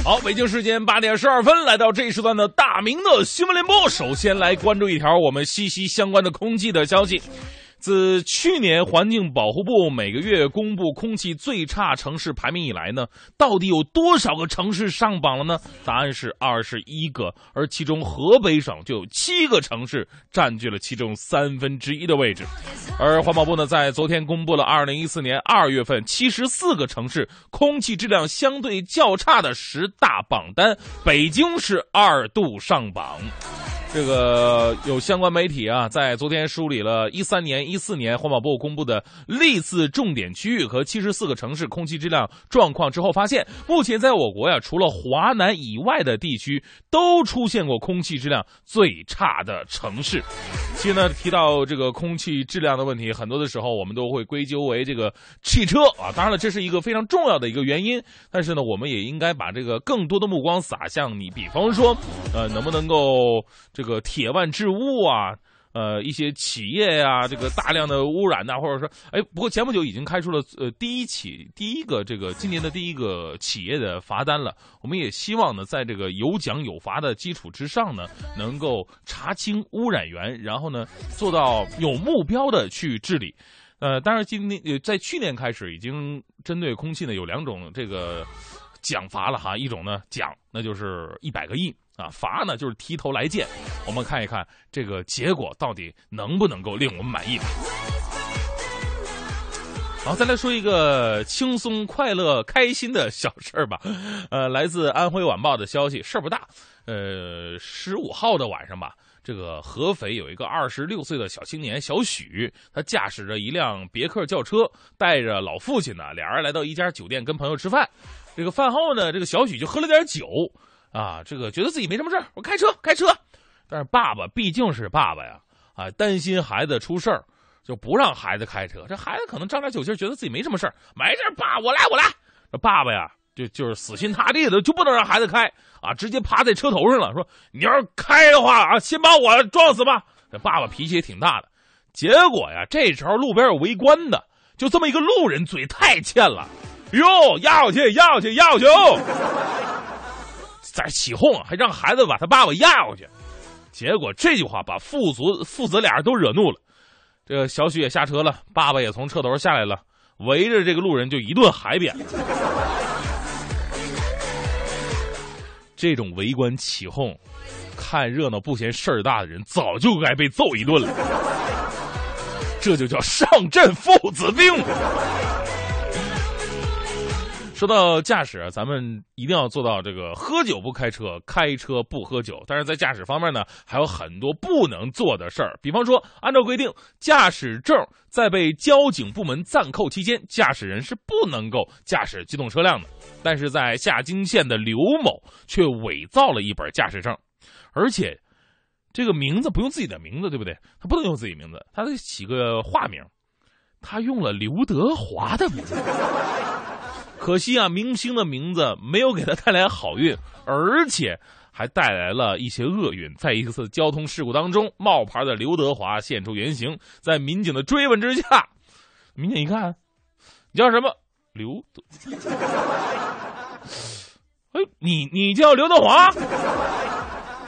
好，北京时间八点十二分，来到这一时段的大明的新闻联播。首先来关注一条我们息息相关的空气的消息。自去年环境保护部每个月公布空气最差城市排名以来呢，到底有多少个城市上榜了呢？答案是二十一个，而其中河北省就有七个城市占据了其中三分之一的位置。而环保部呢，在昨天公布了二零一四年二月份七十四个城市空气质量相对较差的十大榜单，北京是二度上榜。这个有相关媒体啊，在昨天梳理了一三年、一四年环保部公布的历次重点区域和七十四个城市空气质量状况之后，发现目前在我国呀，除了华南以外的地区都出现过空气质量最差的城市。其实呢，提到这个空气质量的问题，很多的时候我们都会归咎为这个汽车啊。当然了，这是一个非常重要的一个原因，但是呢，我们也应该把这个更多的目光撒向你，比方说，呃，能不能够这个铁腕治污啊？呃，一些企业呀，这个大量的污染呐，或者说，哎，不过前不久已经开出了呃第一起第一个这个今年的第一个企业的罚单了。我们也希望呢，在这个有奖有罚的基础之上呢，能够查清污染源，然后呢，做到有目标的去治理。呃，当然今年呃在去年开始已经针对空气呢有两种这个奖罚了哈，一种呢奖那就是一百个亿。啊，罚呢就是提头来见，我们看一看这个结果到底能不能够令我们满意吧。好，再来说一个轻松、快乐、开心的小事儿吧。呃，来自《安徽晚报》的消息，事儿不大。呃，十五号的晚上吧，这个合肥有一个二十六岁的小青年小许，他驾驶着一辆别克轿车，带着老父亲呢，俩人来到一家酒店跟朋友吃饭。这个饭后呢，这个小许就喝了点酒，啊，这个觉得自己没什么事儿，我开车开车。但是爸爸毕竟是爸爸呀，啊，担心孩子出事儿。就不让孩子开车，这孩子可能仗点酒劲，觉得自己没什么事儿，没事儿，爸，我来，我来。这爸爸呀，就就是死心塌地的，就不能让孩子开啊，直接趴在车头上了，说你要是开的话啊，先把我撞死吧。这爸爸脾气也挺大的，结果呀，这时候路边有围观的，就这么一个路人，嘴太欠了，哟，压去，压去，压去，在起哄，还让孩子把他爸爸压过去。结果这句话把父子父子俩人都惹怒了。这个小许也下车了，爸爸也从车头下来了，围着这个路人就一顿海扁。这种围观起哄、看热闹不嫌事儿大的人，早就该被揍一顿了。这就叫上阵父子兵。说到驾驶，咱们一定要做到这个喝酒不开车，开车不喝酒。但是在驾驶方面呢，还有很多不能做的事儿。比方说，按照规定，驾驶证在被交警部门暂扣期间，驾驶人是不能够驾驶机动车辆的。但是在下金县的刘某却伪造了一本驾驶证，而且这个名字不用自己的名字，对不对？他不能用自己名字，他得起个化名，他用了刘德华的名字。可惜啊，明星的名字没有给他带来好运，而且还带来了一些厄运。在一次交通事故当中，冒牌的刘德华现出原形，在民警的追问之下，民警一看，你叫什么？刘德？哎，你你叫刘德华？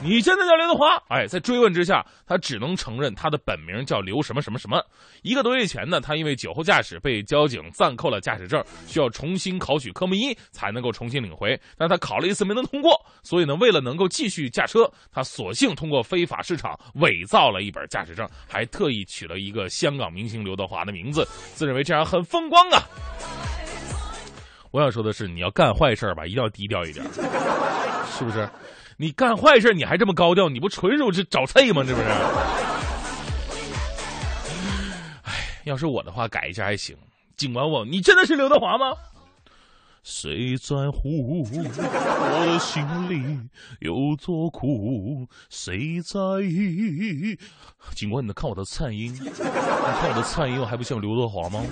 你真的叫刘德华？哎，在追问之下，他只能承认他的本名叫刘什么什么什么。一个多月前呢，他因为酒后驾驶被交警暂扣了驾驶证，需要重新考取科目一才能够重新领回。但他考了一次没能通过，所以呢，为了能够继续驾车，他索性通过非法市场伪造了一本驾驶证，还特意取了一个香港明星刘德华的名字，自认为这样很风光啊。我想说的是，你要干坏事吧，一定要低调一点，是不是？你干坏事你还这么高调，你不纯属是找刺吗？这不是？哎，要是我的话，改一下还行。警官问你真的是刘德华吗？谁在乎我的心里有多苦？谁在意？警官，你看我的颤音，你看我的颤音，我还不像刘德华吗？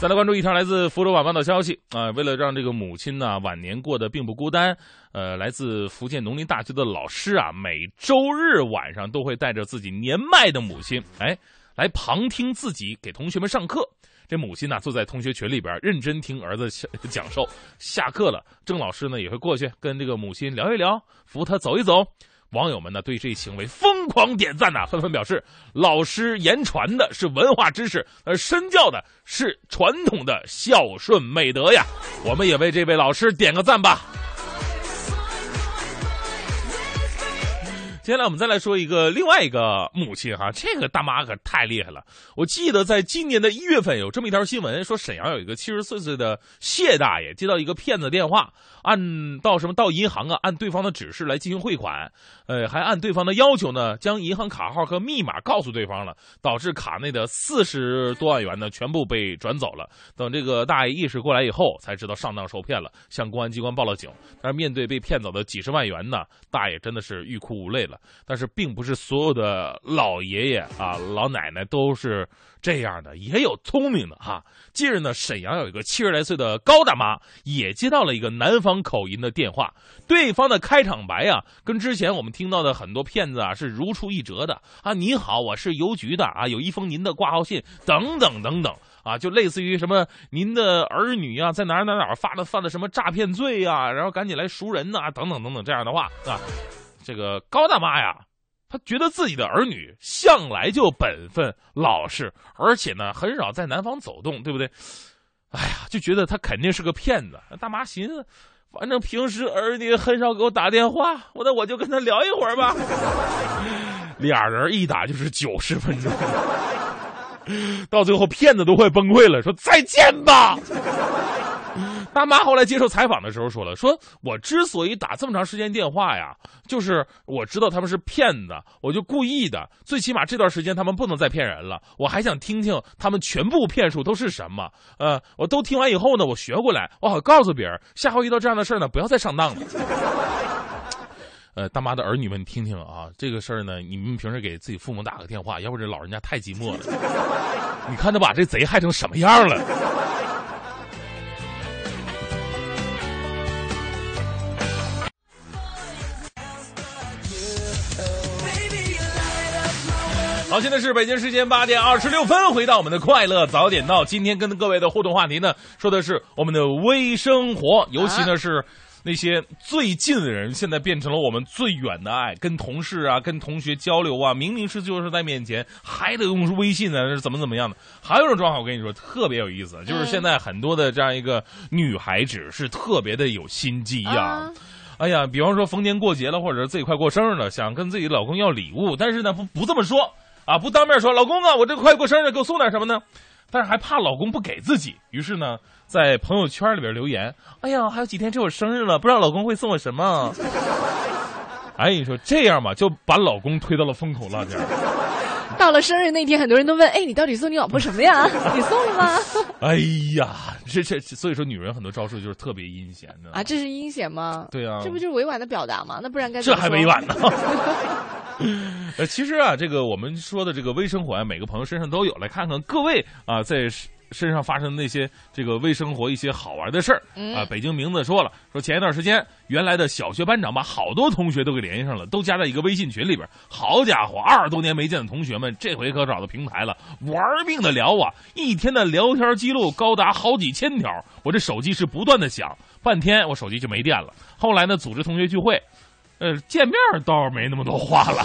再来关注一条来自福州晚报的消息啊！为了让这个母亲呢晚年过得并不孤单，呃，来自福建农林大学的老师啊，每周日晚上都会带着自己年迈的母亲，哎，来旁听自己给同学们上课。这母亲呢坐在同学群里边认真听儿子讲授。下课了，郑老师呢也会过去跟这个母亲聊一聊，扶她走一走。网友们呢对这一行为疯狂点赞呐，纷纷表示老师言传的是文化知识，而身教的是传统的孝顺美德呀。我们也为这位老师点个赞吧。接下来我们再来说一个另外一个母亲哈，这个大妈可太厉害了。我记得在今年的一月份有这么一条新闻，说沈阳有一个七十四岁的谢大爷接到一个骗子电话，按到什么到银行啊，按对方的指示来进行汇款，呃，还按对方的要求呢，将银行卡号和密码告诉对方了，导致卡内的四十多万元呢全部被转走了。等这个大爷意识过来以后，才知道上当受骗了，向公安机关报了警。但是面对被骗走的几十万元呢，大爷真的是欲哭无泪了。但是，并不是所有的老爷爷啊、老奶奶都是这样的，也有聪明的哈。近日呢，沈阳有一个七十来岁的高大妈，也接到了一个南方口音的电话，对方的开场白啊，跟之前我们听到的很多骗子啊是如出一辙的啊。你好，我是邮局的啊，有一封您的挂号信，等等等等啊，就类似于什么您的儿女啊，在哪儿哪儿哪儿发的犯了什么诈骗罪呀，然后赶紧来赎人呐，等等等等这样的话啊。这个高大妈呀，她觉得自己的儿女向来就本分老实，而且呢很少在南方走动，对不对？哎呀，就觉得他肯定是个骗子。大妈寻思，反正平时儿女很少给我打电话，我那我就跟他聊一会儿吧。俩人一打就是九十分钟，到最后骗子都快崩溃了，说再见吧。大妈后来接受采访的时候说了：“说我之所以打这么长时间电话呀，就是我知道他们是骗子，我就故意的。最起码这段时间他们不能再骗人了。我还想听听他们全部骗术都是什么。呃，我都听完以后呢，我学过来，我好告诉别人，下回遇到这样的事呢，不要再上当了。呃，大妈的儿女们，听听啊，这个事儿呢，你们平时给自己父母打个电话，要不这老人家太寂寞了。你看他把这贼害成什么样了。”好，现在是北京时间八点二十六分，回到我们的快乐早点到。今天跟各位的互动话题呢，说的是我们的微生活，尤其呢是那些最近的人，现在变成了我们最远的爱。跟同事啊，跟同学交流啊，明明是就是在面前，还得用微信呢，是怎么怎么样的？还有一种状况，我跟你说特别有意思，就是现在很多的这样一个女孩子是特别的有心机呀。哎呀，比方说逢年过节了，或者是自己快过生日了，想跟自己老公要礼物，但是呢不不这么说。啊，不当面说，老公啊，我这快过生日，给我送点什么呢？但是还怕老公不给自己，于是呢，在朋友圈里边留言：“哎呀，还有几天就我生日了，不知道老公会送我什么。”哎，你说这样吧，就把老公推到了风口浪尖。到了生日那天，很多人都问：“哎，你到底送你老婆什么呀？你送了吗？” 哎呀，这这所以说，女人很多招数就是特别阴险的啊！这是阴险吗？对啊，这不就是委婉的表达吗？那不然该这还委婉呢？呃，其实啊，这个我们说的这个微生活啊，每个朋友身上都有。来看看各位啊，在身上发生的那些这个微生活一些好玩的事儿啊。北京名字说了，说前一段时间，原来的小学班长把好多同学都给联系上了，都加在一个微信群里边。好家伙，二十多年没见的同学们，这回可找到平台了，玩命的聊啊！一天的聊天记录高达好几千条，我这手机是不断的响。半天我手机就没电了。后来呢，组织同学聚会，呃，见面倒是没那么多话了。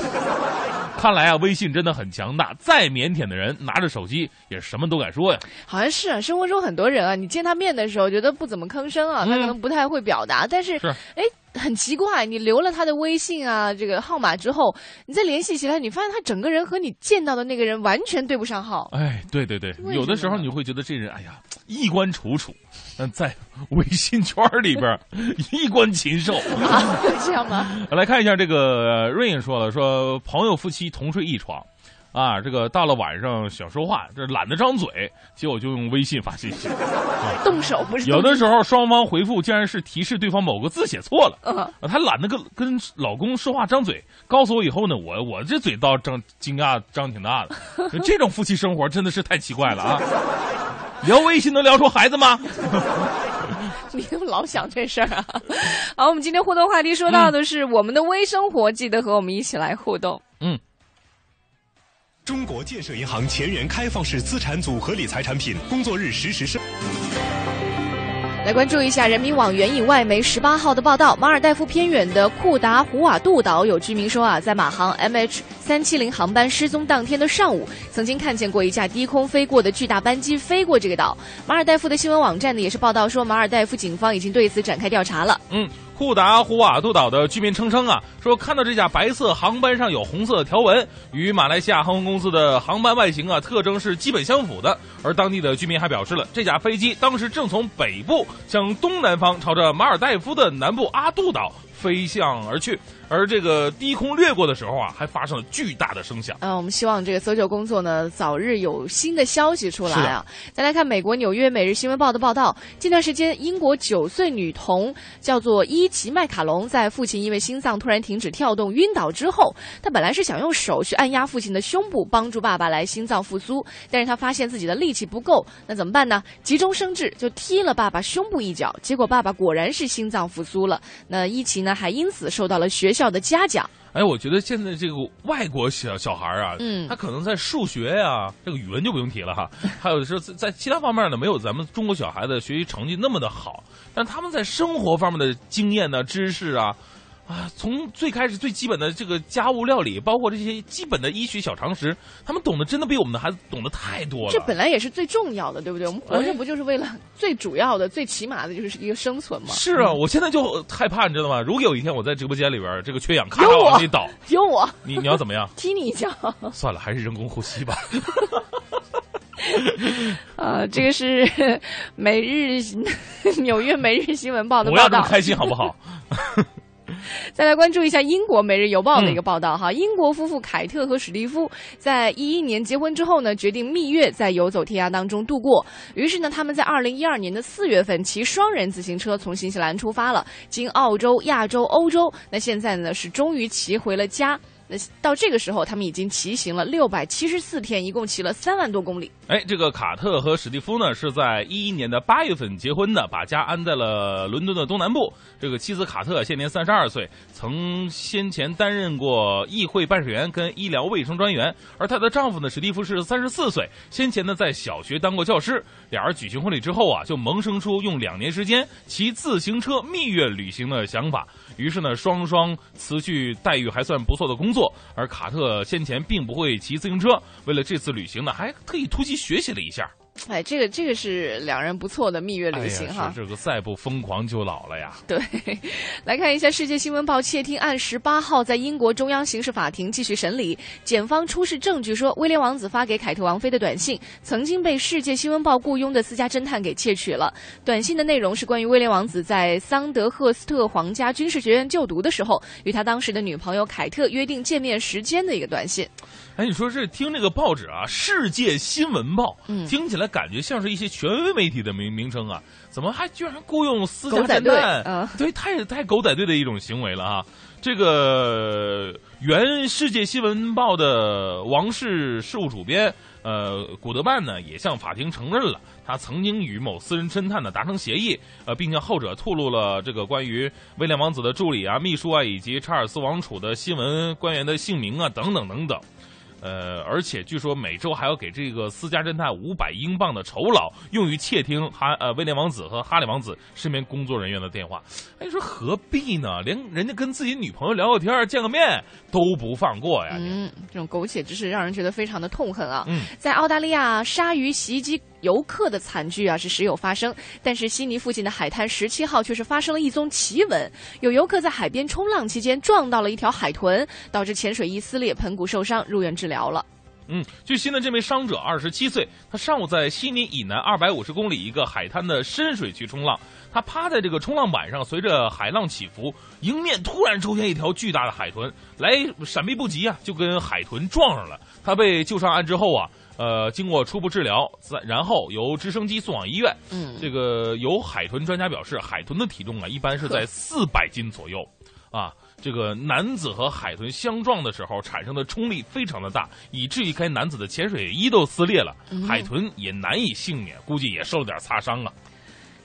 看来啊，微信真的很强大，再腼腆的人拿着手机也什么都敢说呀。好像是啊，生活中很多人啊，你见他面的时候觉得不怎么吭声啊，他可能不太会表达，但是是哎，很奇怪，你留了他的微信啊这个号码之后，你再联系起来，你发现他整个人和你见到的那个人完全对不上号。哎，对对对，有的时候你会觉得这人，哎呀，衣冠楚楚，但在微信圈里边 衣冠禽兽。啊，这样吗？来看一下这个瑞颖说了，说朋友夫妻同睡一床，啊，这个到了晚上想说话，这懒得张嘴，结果就用微信发信息。动手不是有的时候双方回复竟然是提示对方某个字写错了，嗯啊她懒得跟跟老公说话张嘴，告诉我以后呢，我我这嘴倒张惊讶张挺大的，这种夫妻生活真的是太奇怪了啊！聊微信能聊出孩子吗？你怎么老想这事儿啊？好，我们今天互动话题说到的是我们的微生活，记得和我们一起来互动。中国建设银行前沿开放式资产组合理财产品，工作日实时生。来关注一下人民网援引外媒十八号的报道，马尔代夫偏远的库达胡瓦杜岛有居民说啊，在马航 MH 三七零航班失踪当天的上午，曾经看见过一架低空飞过的巨大班机飞过这个岛。马尔代夫的新闻网站呢也是报道说，马尔代夫警方已经对此展开调查了。嗯，库达胡瓦杜岛的居民声称啊，说看到这架白色航班上有红色的条纹，与马来西亚航空公司的航班外形啊特征是基本相符的。而当地的居民还表示了，这架飞机当时正从北部向东南方，朝着马尔代夫的南部阿杜岛飞向而去。而这个低空掠过的时候啊，还发生了巨大的声响。呃，我们希望这个搜救工作呢早日有新的消息出来啊！再来看美国纽约《每日新闻报》的报道，近段时间，英国九岁女童叫做伊奇麦卡龙，在父亲因为心脏突然停止跳动晕倒之后，她本来是想用手去按压父亲的胸部，帮助爸爸来心脏复苏，但是她发现自己的力气不够，那怎么办呢？急中生智，就踢了爸爸胸部一脚，结果爸爸果然是心脏复苏了。那伊奇呢，还因此受到了学校的嘉奖。哎，我觉得现在这个外国小小孩啊，嗯他可能在数学呀、这个语文就不用提了哈，还有是在在其他方面呢，没有咱们中国小孩的学习成绩那么的好，但他们在生活方面的经验呢、知识啊。啊，从最开始最基本的这个家务料理，包括这些基本的医学小常识，他们懂得真的比我们的孩子懂得太多了。这本来也是最重要的，对不对？我们活着哎不就是为了最主要的、最起码的，就是一个生存吗？是啊，我现在就害怕，你知道吗？如果有一天我在直播间里边儿这个缺氧，咔有嚓往我里倒，有我你你要怎么样？踢你一脚。算了，还是人工呼吸吧。呃，这个是每日 纽约每日新闻报的报道。不要这么开心好不好？再来关注一下英国《每日邮报》的一个报道哈，英国夫妇凯特和史蒂夫在一一年结婚之后呢，决定蜜月在游走天涯当中度过。于是呢，他们在二零一二年的四月份骑双人自行车从新西兰出发了，经澳洲、亚洲、欧洲，那现在呢是终于骑回了家。那到这个时候，他们已经骑行了六百七十四天，一共骑了三万多公里。哎，这个卡特和史蒂夫呢是在一一年的八月份结婚的，把家安在了伦敦的东南部。这个妻子卡特现年三十二岁，曾先前担任过议会办事员跟医疗卫生专员，而她的丈夫呢史蒂夫是三十四岁，先前呢在小学当过教师。俩人举行婚礼之后啊，就萌生出用两年时间骑自行车蜜月旅行的想法。于是呢，双双辞去待遇还算不错的工作，而卡特先前并不会骑自行车，为了这次旅行呢，还特意突击学习了一下。哎，这个这个是两人不错的蜜月旅行哈。哎，是这个再不疯狂就老了呀。对，来看一下《世界新闻报》窃听案，十八号在英国中央刑事法庭继续审理。检方出示证据说，威廉王子发给凯特王妃的短信曾经被《世界新闻报》雇佣的私家侦探给窃取了。短信的内容是关于威廉王子在桑德赫斯特皇家军事学院就读的时候，与他当时的女朋友凯特约定见面时间的一个短信。哎，你说这听这个报纸啊，《世界新闻报》，嗯听起来感觉像是一些权威媒体的名名称啊，怎么还居然雇佣私家侦探？嗯对，太太狗仔队的一种行为了啊！这个原《世界新闻报》的王室事务主编呃古德曼呢，也向法庭承认了，他曾经与某私人侦探呢达成协议，呃，并向后者透露了这个关于威廉王子的助理啊、秘书啊以及查尔斯王储的新闻官员的姓名啊等等等等。呃，而且据说每周还要给这个私家侦探五百英镑的酬劳，用于窃听哈呃威廉王子和哈利王子身边工作人员的电话。哎，你说何必呢？连人家跟自己女朋友聊个天、见个面都不放过呀！嗯，这种苟且之事让人觉得非常的痛恨啊。嗯，在澳大利亚，鲨鱼袭击游客的惨剧啊是时有发生，但是悉尼附近的海滩十七号却是发生了一宗奇闻，有游客在海边冲浪期间撞到了一条海豚，导致潜水衣撕裂、盆骨受伤，入院治疗了。嗯，据悉呢，这名伤者二十七岁，他上午在悉尼以南二百五十公里一个海滩的深水区冲浪，他趴在这个冲浪板上，随着海浪起伏，迎面突然出现一条巨大的海豚，来闪避不及啊，就跟海豚撞上了。他被救上岸之后啊，呃，经过初步治疗，在然后由直升机送往医院。嗯，这个有海豚专家表示，海豚的体重啊，一般是在四百斤左右，啊。这个男子和海豚相撞的时候产生的冲力非常的大，以至于该男子的潜水衣都撕裂了，海豚也难以幸免，估计也受了点擦伤啊。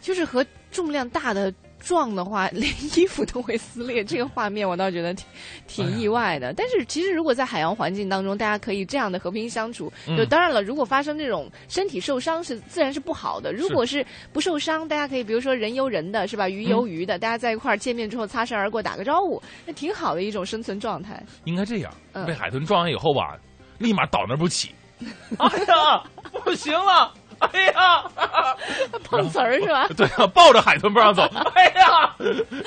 就是和重量大的。撞的话，连衣服都会撕裂，这个画面我倒觉得挺挺意外的。但是其实如果在海洋环境当中，大家可以这样的和平相处，就当然了。如果发生这种身体受伤，是自然是不好的。如果是不受伤，大家可以比如说人游人的是吧，鱼游鱼的，大家在一块儿见面之后擦身而过，打个招呼，那挺好的一种生存状态。应该这样，被海豚撞完以后吧，立马倒那不起。哎呀，不行了。哎呀，碰瓷儿是吧？对啊，抱着海豚不让走。哎呀，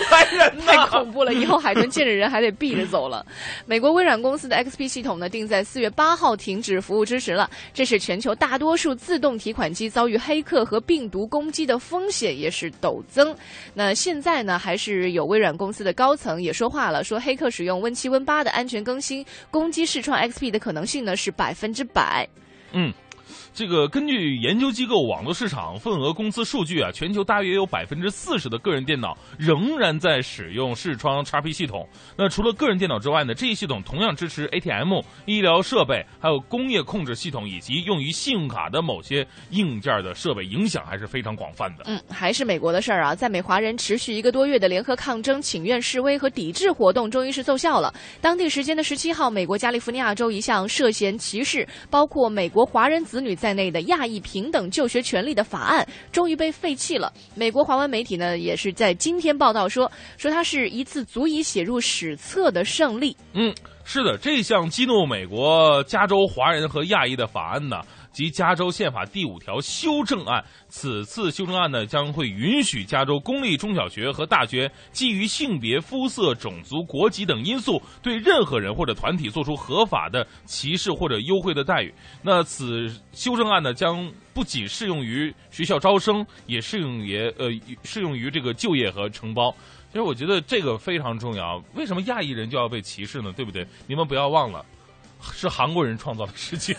害人太恐怖了！以后海豚见着人还得避着走了。美国微软公司的 XP 系统呢，定在四月八号停止服务支持了。这是全球大多数自动提款机遭遇黑客和病毒攻击的风险也是陡增。那现在呢，还是有微软公司的高层也说话了，说黑客使用 Win 七 Win 八的安全更新攻击视创 XP 的可能性呢是百分之百。嗯。这个根据研究机构网络市场份额公司数据啊，全球大约有百分之四十的个人电脑仍然在使用视窗 XP 系统。那除了个人电脑之外呢，这一系统同样支持 ATM、医疗设备、还有工业控制系统以及用于信用卡的某些硬件的设备，影响还是非常广泛的。嗯，还是美国的事儿啊，在美华人持续一个多月的联合抗争、请愿、示威和抵制活动，终于是奏效了。当地时间的十七号，美国加利福尼亚州一项涉嫌歧视包括美国华人子女在。在内的亚裔平等就学权利的法案终于被废弃了。美国华文媒体呢，也是在今天报道说，说它是一次足以写入史册的胜利。嗯，是的，这项激怒美国加州华人和亚裔的法案呢。及加州宪法第五条修正案，此次修正案呢将会允许加州公立中小学和大学基于性别、肤色、种族、国籍等因素，对任何人或者团体做出合法的歧视或者优惠的待遇。那此修正案呢将不仅适用于学校招生，也适用于呃适用于这个就业和承包。其实我觉得这个非常重要。为什么亚裔人就要被歧视呢？对不对？你们不要忘了，是韩国人创造的世界。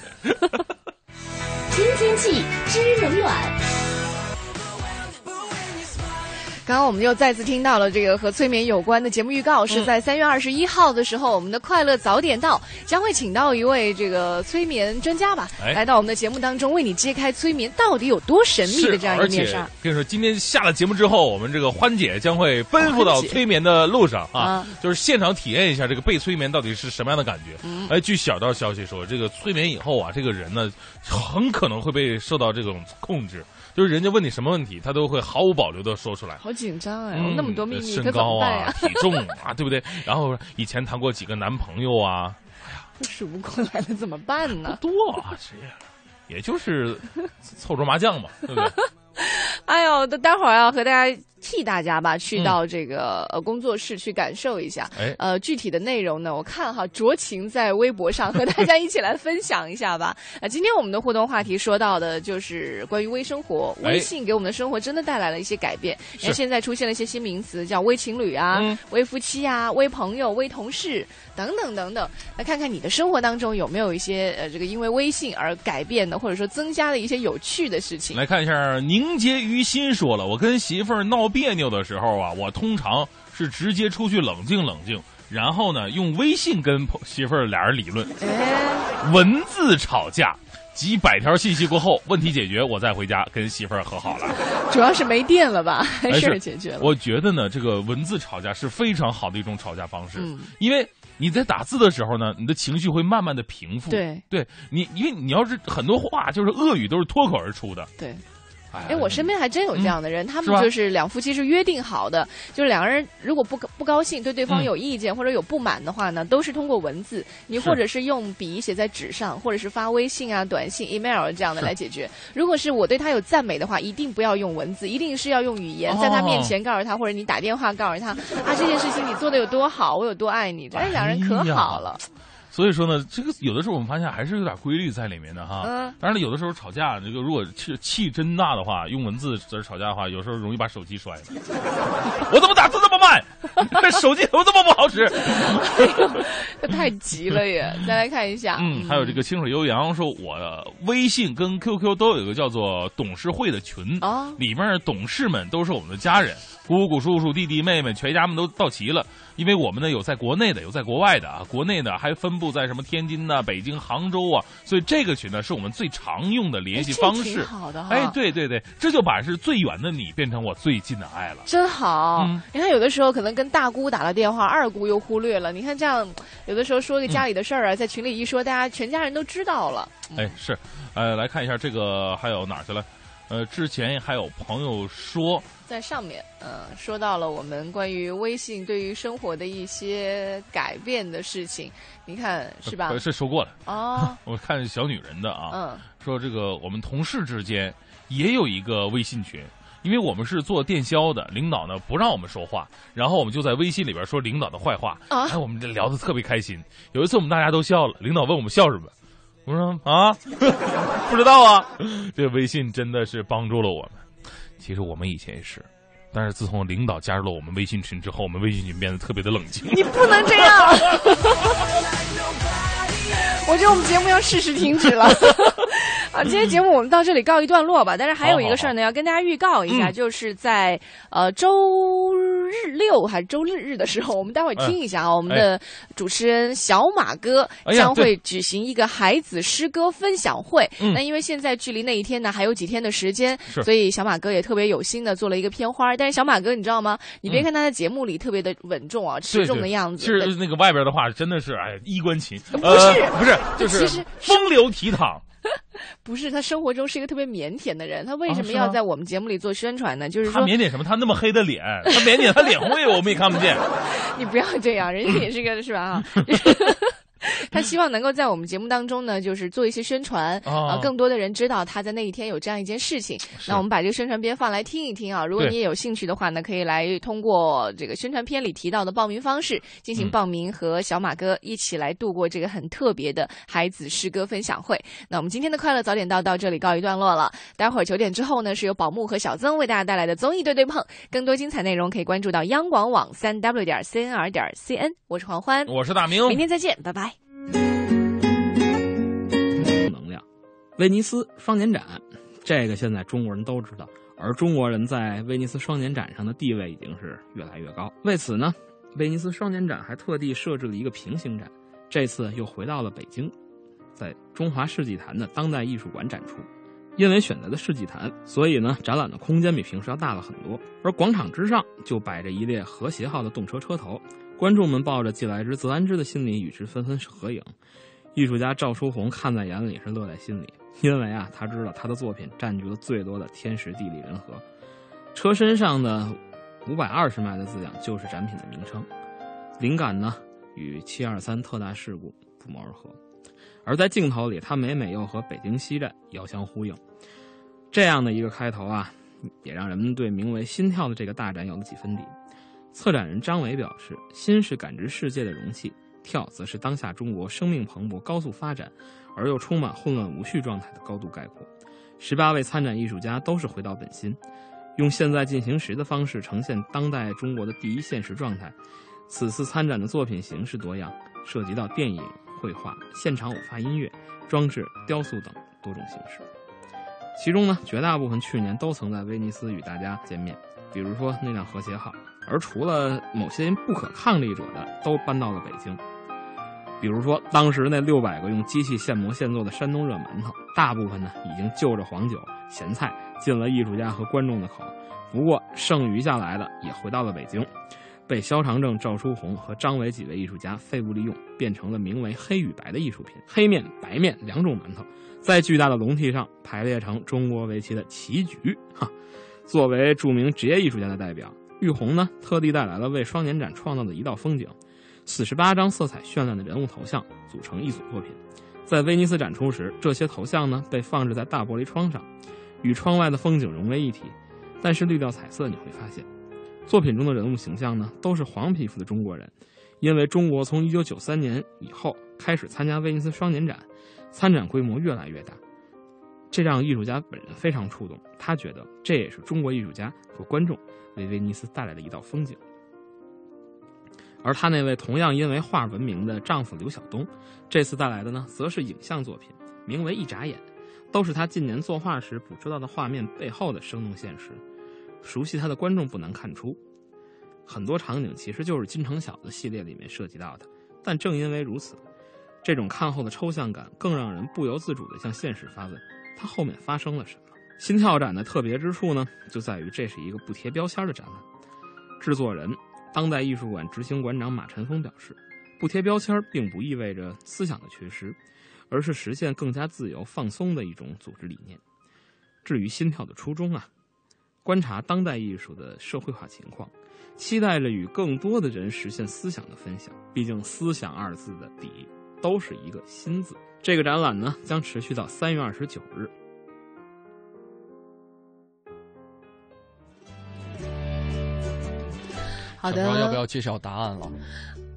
听天气知冷暖。刚刚我们又再次听到了这个和催眠有关的节目预告，是在三月二十一号的时候，我们的快乐早点到将会请到一位这个催眠专家吧，来到我们的节目当中，为你揭开催眠到底有多神秘的这样一个面纱。跟你说，今天下了节目之后，我们这个欢姐将会奔赴到催眠的路上啊，就是现场体验一下这个被催眠到底是什么样的感觉。哎，据小道消息说，这个催眠以后啊，这个人呢很可能会被受到这种控制。就是人家问你什么问题，他都会毫无保留的说出来。好紧张哎，那么多秘密，身高啊，体重啊，对不对？然后以前谈过几个男朋友啊，哎呀，数不过来了，怎么办呢？多啊，这也就是凑桌麻将嘛，对不对？哎呦，都待会儿要和大家。替大家吧，去到这个呃工作室去感受一下。哎，呃，具体的内容呢，我看哈，酌情在微博上和大家一起来分享一下吧。啊，今天我们的互动话题说到的就是关于微生活，微信给我们的生活真的带来了一些改变。你看现在出现了一些新名词，叫微情侣啊、微夫妻啊、微朋友、微同事等等等等。来看看你的生活当中有没有一些呃这个因为微信而改变的，或者说增加的一些有趣的事情。来看一下，凝结于心说了，我跟媳妇儿闹。别扭的时候啊，我通常是直接出去冷静冷静，然后呢用微信跟媳妇儿俩人理论，文字吵架，几百条信息过后，问题解决，我再回家跟媳妇儿和好了。主要是没电了吧？事儿解决了。我觉得呢，这个文字吵架是非常好的一种吵架方式，因为你在打字的时候呢，你的情绪会慢慢的平复。对对你，因为你要是很多话就是恶语都是脱口而出的。对。哎哎，我身边还真有这样的人，他们就是两夫妻是约定好的，就是两个人如果不高不高兴，对对方嗯。有意见、或者有不满的话呢，都是通过文字，你或者是用笔写在纸上，或者是发微信啊、短信、email 这样的来解决。如果是我对他有赞美的话，一定不要用文字，一定是要用语言，在他面哦。前告诉他，或者你打电话告诉他啊，这件事情你做的有多好，我有多爱你，哎，两人可好了。所以说呢，这个有的时候我们发现还是有点规律在里面的哈。嗯当然了，有的时候吵架，这个如果气气真大的话，用文字在这吵架的话，有时候容易把手机摔了。我怎么打字这么慢？手机怎么这么不好使？这太急了也！再来看一下，嗯，还有这个清水悠扬说，我微信跟 QQ 都有一个叫做董事会的群，哦里面董事们都是我们的家人，姑姑、叔叔、弟弟、妹妹，全家们都到齐了。因为我们呢有在国内的，有在国外的啊，国内呢还分布在什么天津呐、北京、杭州啊，所以这个群呢是我们最常用的联系方式。好的哈。哎，对对对，这就把是最远的你变成我最近的爱了。真好。嗯你看，有的时候可能跟大姑打了电话，二姑又忽略了。你看这样，有的时候说个家里的事儿啊，在群里一说，大家全家人都知道了。哎，是，呃，来看一下这个还有哪儿去了？呃，之前还有朋友说，在上面，呃、说到了我们关于微信对于生活的一些改变的事情，你看 是吧呃？是说过了。哦，我看小女人的啊，嗯，说这个我们同事之间也有一个微信群，因为我们是做电销的，领导呢不让我们说话，然后我们就在微信里边说领导的坏话，啊哎，我们这聊得特别开心。有一次我们大家都笑了，领导问我们笑什么，我说啊，不知道啊。这微信真的是帮助了我们。其实我们以前也是，但是自从领导加入了我们微信群之后，我们微信群变得特别的冷静。你不能这样。我觉得我们节目要适时停止了。啊，今天节目我们到这里告一段落吧。但是还有一个事儿呢，要跟大家预告一下，嗯就是在呃周日六还是周日日的时候，我们待会儿听一下啊，我们的主持人小马哥将会举行一个孩子诗歌分享会。嗯那因为现在距离那一天呢还有几天的时间，所以小马哥也特别有心的做了一个片花。但是小马哥，你知道吗？你别看他在节目里特别的稳重啊，持重的样子，是那个外边的话，真的是哎衣冠禽，不呃是不是，就是风流倜傥。不是他生活中是一个特别腼腆的人，他为什么要在我们节目里做宣传呢？就是他说，腼腆什么？他那么黑的脸，他腼腆，他脸红我们也看不见。你不要这样，人家也是个是吧？啊。他希望能够在我们节目当中呢，就是做一些宣传哦啊，更多的人知道他在那一天有这样一件事情。那我们把这个宣传片放来听一听啊。如果你也有兴趣的话呢，可以来通过这个宣传片里提到的报名方式进行嗯报名，和小马哥一起来度过这个很特别的孩子诗歌分享会。那我们今天的快乐早点到到这里告一段落了。待会儿九点之后呢，是由宝木和小曾为大家带来的综艺对对碰，更多精彩内容可以关注到央广网三 w 点 cnr 点 cn。我是黄欢，我是大明，明天再见，拜拜。威尼斯双年展，这个现在中国人都知道，而中国人在威尼斯双年展上的地位已经是越来越高。为此呢，威尼斯双年展还特地设置了一个平行展，这次又回到了北京，在中华世纪坛的当代艺术馆展出。因为选择了世纪坛，所以呢，展览的空间比平时要大了很多。而广场之上就摆着一列和谐号的动车车头，观众们抱着既来之则安之的心理与之纷纷合影。艺术家赵书红看在眼里，是乐在心里，因为啊，他知道他的作品占据了最多的天时地利人和。车身上的五百二十迈的字样就是展品的名称，灵感呢与七二三特大事故不谋而合。而在镜头里，他每每又和北京西站遥相呼应。这样的一个开头啊，也让人们对名为“心跳”的这个大展有了几分底。策展人张伟表示：“心是感知世界的容器。”跳则是当下中国生命蓬勃、高速发展，而又充满混乱无序状态的高度概括。十八位参展艺术家都是回到本心，用现在进行时的方式呈现当代中国的第一现实状态。此次参展的作品形式多样，涉及到电影、绘画、现场偶发音乐、装置、雕塑等多种形式。其中呢，绝大部分去年都曾在威尼斯与大家见面，比如说那辆和谐号。而除了某些人不可抗力者的，都搬到了北京。比如说，当时那六百个用机器现磨现做的山东热馒头，大部分呢已经就着黄酒、咸菜进了艺术家和观众的口。不过，剩余下来的也回到了北京。被萧长正、赵书红和张伟几位艺术家废物利用，变成了名为“黑与白”的艺术品。黑面、白面两种馒头，在巨大的笼屉上排列成中国围棋的棋局。哈，作为著名职业艺术家的代表，玉红呢特地带来了为双年展创造的一道风景，四十八张色彩绚烂的人物头像组成一组作品。在威尼斯展出时，这些头像呢被放置在大玻璃窗上，与窗外的风景融为一体。但是滤掉彩色，你会发现。作品中的人物形象呢，都是黄皮肤的中国人，因为中国从一九九三年以后开始参加威尼斯双年展，参展规模越来越大，这让艺术家本人非常触动。他觉得这也是中国艺术家和观众为威尼斯带来的一道风景。而他那位同样因为画闻名的丈夫刘晓东，这次带来的呢，则是影像作品，名为《一眨眼》，都是他近年作画时捕捉到的画面背后的生动现实。熟悉他的观众不难看出，很多场景其实就是金城小子系列里面涉及到的。但正因为如此，这种看后的抽象感更让人不由自主地向现实发问：它后面发生了什么？心跳展的特别之处呢，就在于这是一个不贴标签的展览。制作人、当代艺术馆执行馆长马晨峰表示，不贴标签并不意味着思想的缺失，而是实现更加自由放松的一种组织理念。至于心跳的初衷啊。观察当代艺术的社会化情况，期待着与更多的人实现思想的分享。毕竟“思想”二字的底都是一个“新”字。这个展览呢，将持续到三月二十九日。好的，要不要揭晓答案了？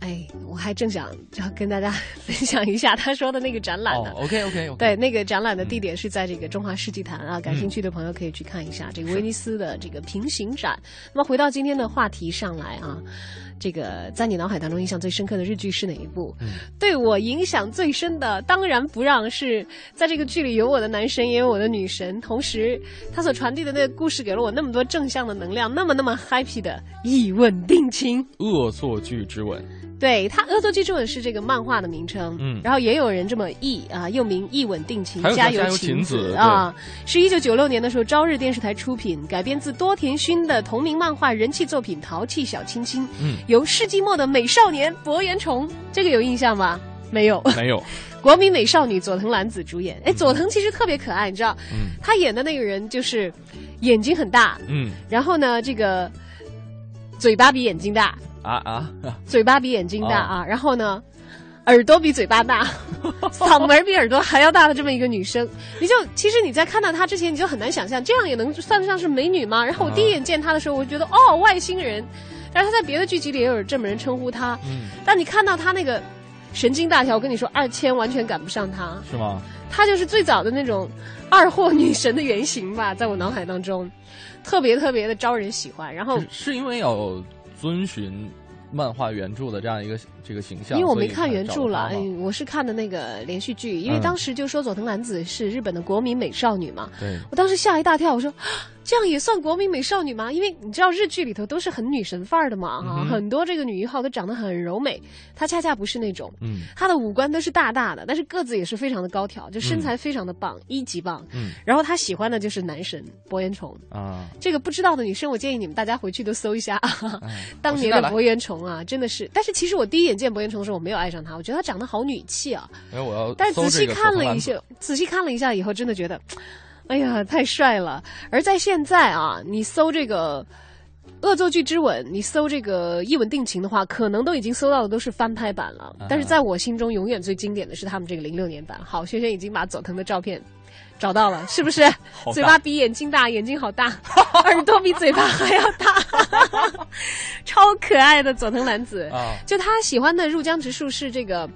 哎，我还正想要跟大家分享一下他说的那个展览呢。OK OK，对，那个展览的地点是在这个中华世纪坛啊，感兴趣的朋友可以去看一下这个威尼斯的这个平行展。那么回到今天的话题上来啊，这个在你脑海当中印象最深刻的日剧是哪一部？对我影响最深的，当然不让是在这个剧里有我的男神也有我的女神，同时他所传递的那个故事给了我那么多正向的能量，那么那么 happy 的《一吻定情》。恶作剧之吻。对他，《恶作剧之吻》是这个漫画的名称，嗯，然后也有人这么译啊，又名《一吻定情》，加油晴子啊，是一九九六年的时候朝日电视台出品，改编自多田薰的同名漫画人气作品《淘气小亲亲》，嗯，由世纪末的美少年博元崇，这个有印象吗？没有，没有，国民美少女佐藤蓝子主演，哎，佐藤其实特别可爱，你知道，嗯，他演的那个人就是眼睛很大，嗯，然后呢，这个嘴巴比眼睛大。啊啊！嘴巴比眼睛大啊，然后呢，耳朵比嘴巴大，嗓门比耳朵还要大的这么一个女生，你就其实你在看到她之前，你就很难想象这样也能算得上是美女吗？然后我第一眼见她的时候，我觉得哦，外星人。但是她在别的剧集里也有这么人称呼她。嗯。但你看到她那个神经大条，我跟你说，二千完全赶不上她。是吗？她就是最早的那种二货女神的原型吧，在我脑海当中，特别特别的招人喜欢。然后是因为有。遵循漫画原著的这样一个这个形象，因为我没看原著了，我是看的那个连续剧。因为当时就说佐藤蓝子是日本的国民美少女嘛，对我当时吓一大跳，我说。这样也算国民美少女吗？因为你知道日剧里头都是很女神范儿的嘛，哈，很多这个女一号都长得很柔美，她恰恰不是那种，嗯，她的五官都是大大的，但是个子也是非常的高挑，就身材非常的棒，一级棒，嗯，然后她喜欢的就是男神博彦崇。啊，这个不知道的女生，我建议你们大家回去都搜一下，当年的博彦崇啊，真的是，但是其实我第一眼见博彦崇的时候，我没有爱上他，我觉得他长得好女气啊，哎，我要，但仔细看了一下，仔细看了一下以后，真的觉得。哎呀，太帅了！而在现在啊，你搜这个《恶作剧之吻》，你搜这个《一吻定情》的话，可能都已经搜到的都是翻拍版了。但是在我心中，永远最经典的是他们这个零六年版。好，轩轩已经把佐藤的照片找到了，是不是？嘴巴比眼睛大，眼睛好大，耳朵比嘴巴还要大，超可爱的佐藤男子。就他喜欢的入江直树是这个。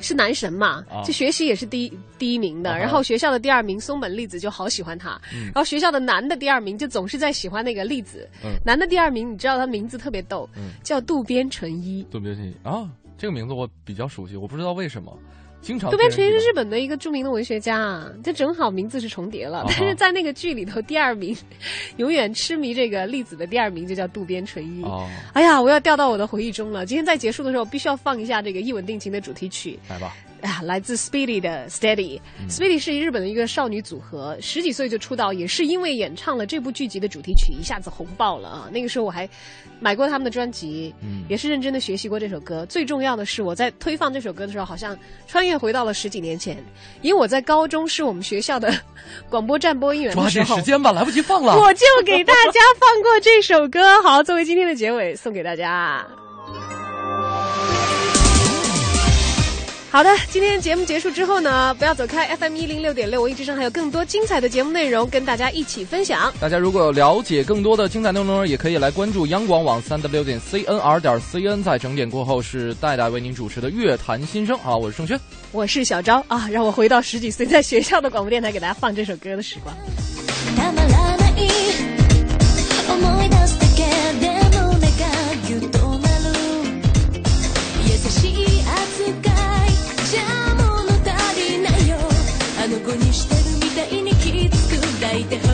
是男神嘛？就学习也是第一第一名的，然后学校的第二名松本粒子就好喜欢他，然后学校的男的第二名就总是在喜欢那个粒子。男的第二名，你知道他名字特别逗，叫渡边淳一。渡边淳一啊，这个名字我比较熟悉，我不知道为什么。渡边淳一是日本的一个著名的文学家啊，这正好名字是重叠了。但是在那个剧里头，第二名永远痴迷这个粒子的第二名就叫渡边淳一。哦，哎呀，我要掉到我的回忆中了。今天在结束的时候，必须要放一下这个《一吻定情》的主题曲。来吧。啊，来自 Speedy 的 Steady。Speedy 是日本的一个少女组合，十几岁就出道，也是因为演唱了这部剧集的主题曲，一下子红爆了啊！那个时候我还买过他们的专辑，也是认真的学习过这首歌。最重要的是，我在推放这首歌的时候，好像穿越回到了十几年前，因为我在高中是我们学校的 广播站播音员抓的时候紧时。间吧，来不及放了。我就给大家放过这首歌，好，作为今天的结尾送给大家。好的，今天节目结束之后呢，不要走开，FM 一零六点六，文艺之声还有更多精彩的节目内容跟大家一起分享。大家如果有了解更多的精彩内容，也可以来关注央广网三 w 点 cnr 点 cn。在整点过后是戴戴为您主持的乐坛新生》啊，我是盛轩。我是小昭啊，让我回到十几岁在学校的广播电台给大家放这首歌的时光。にしてるみたいにきつく抱いて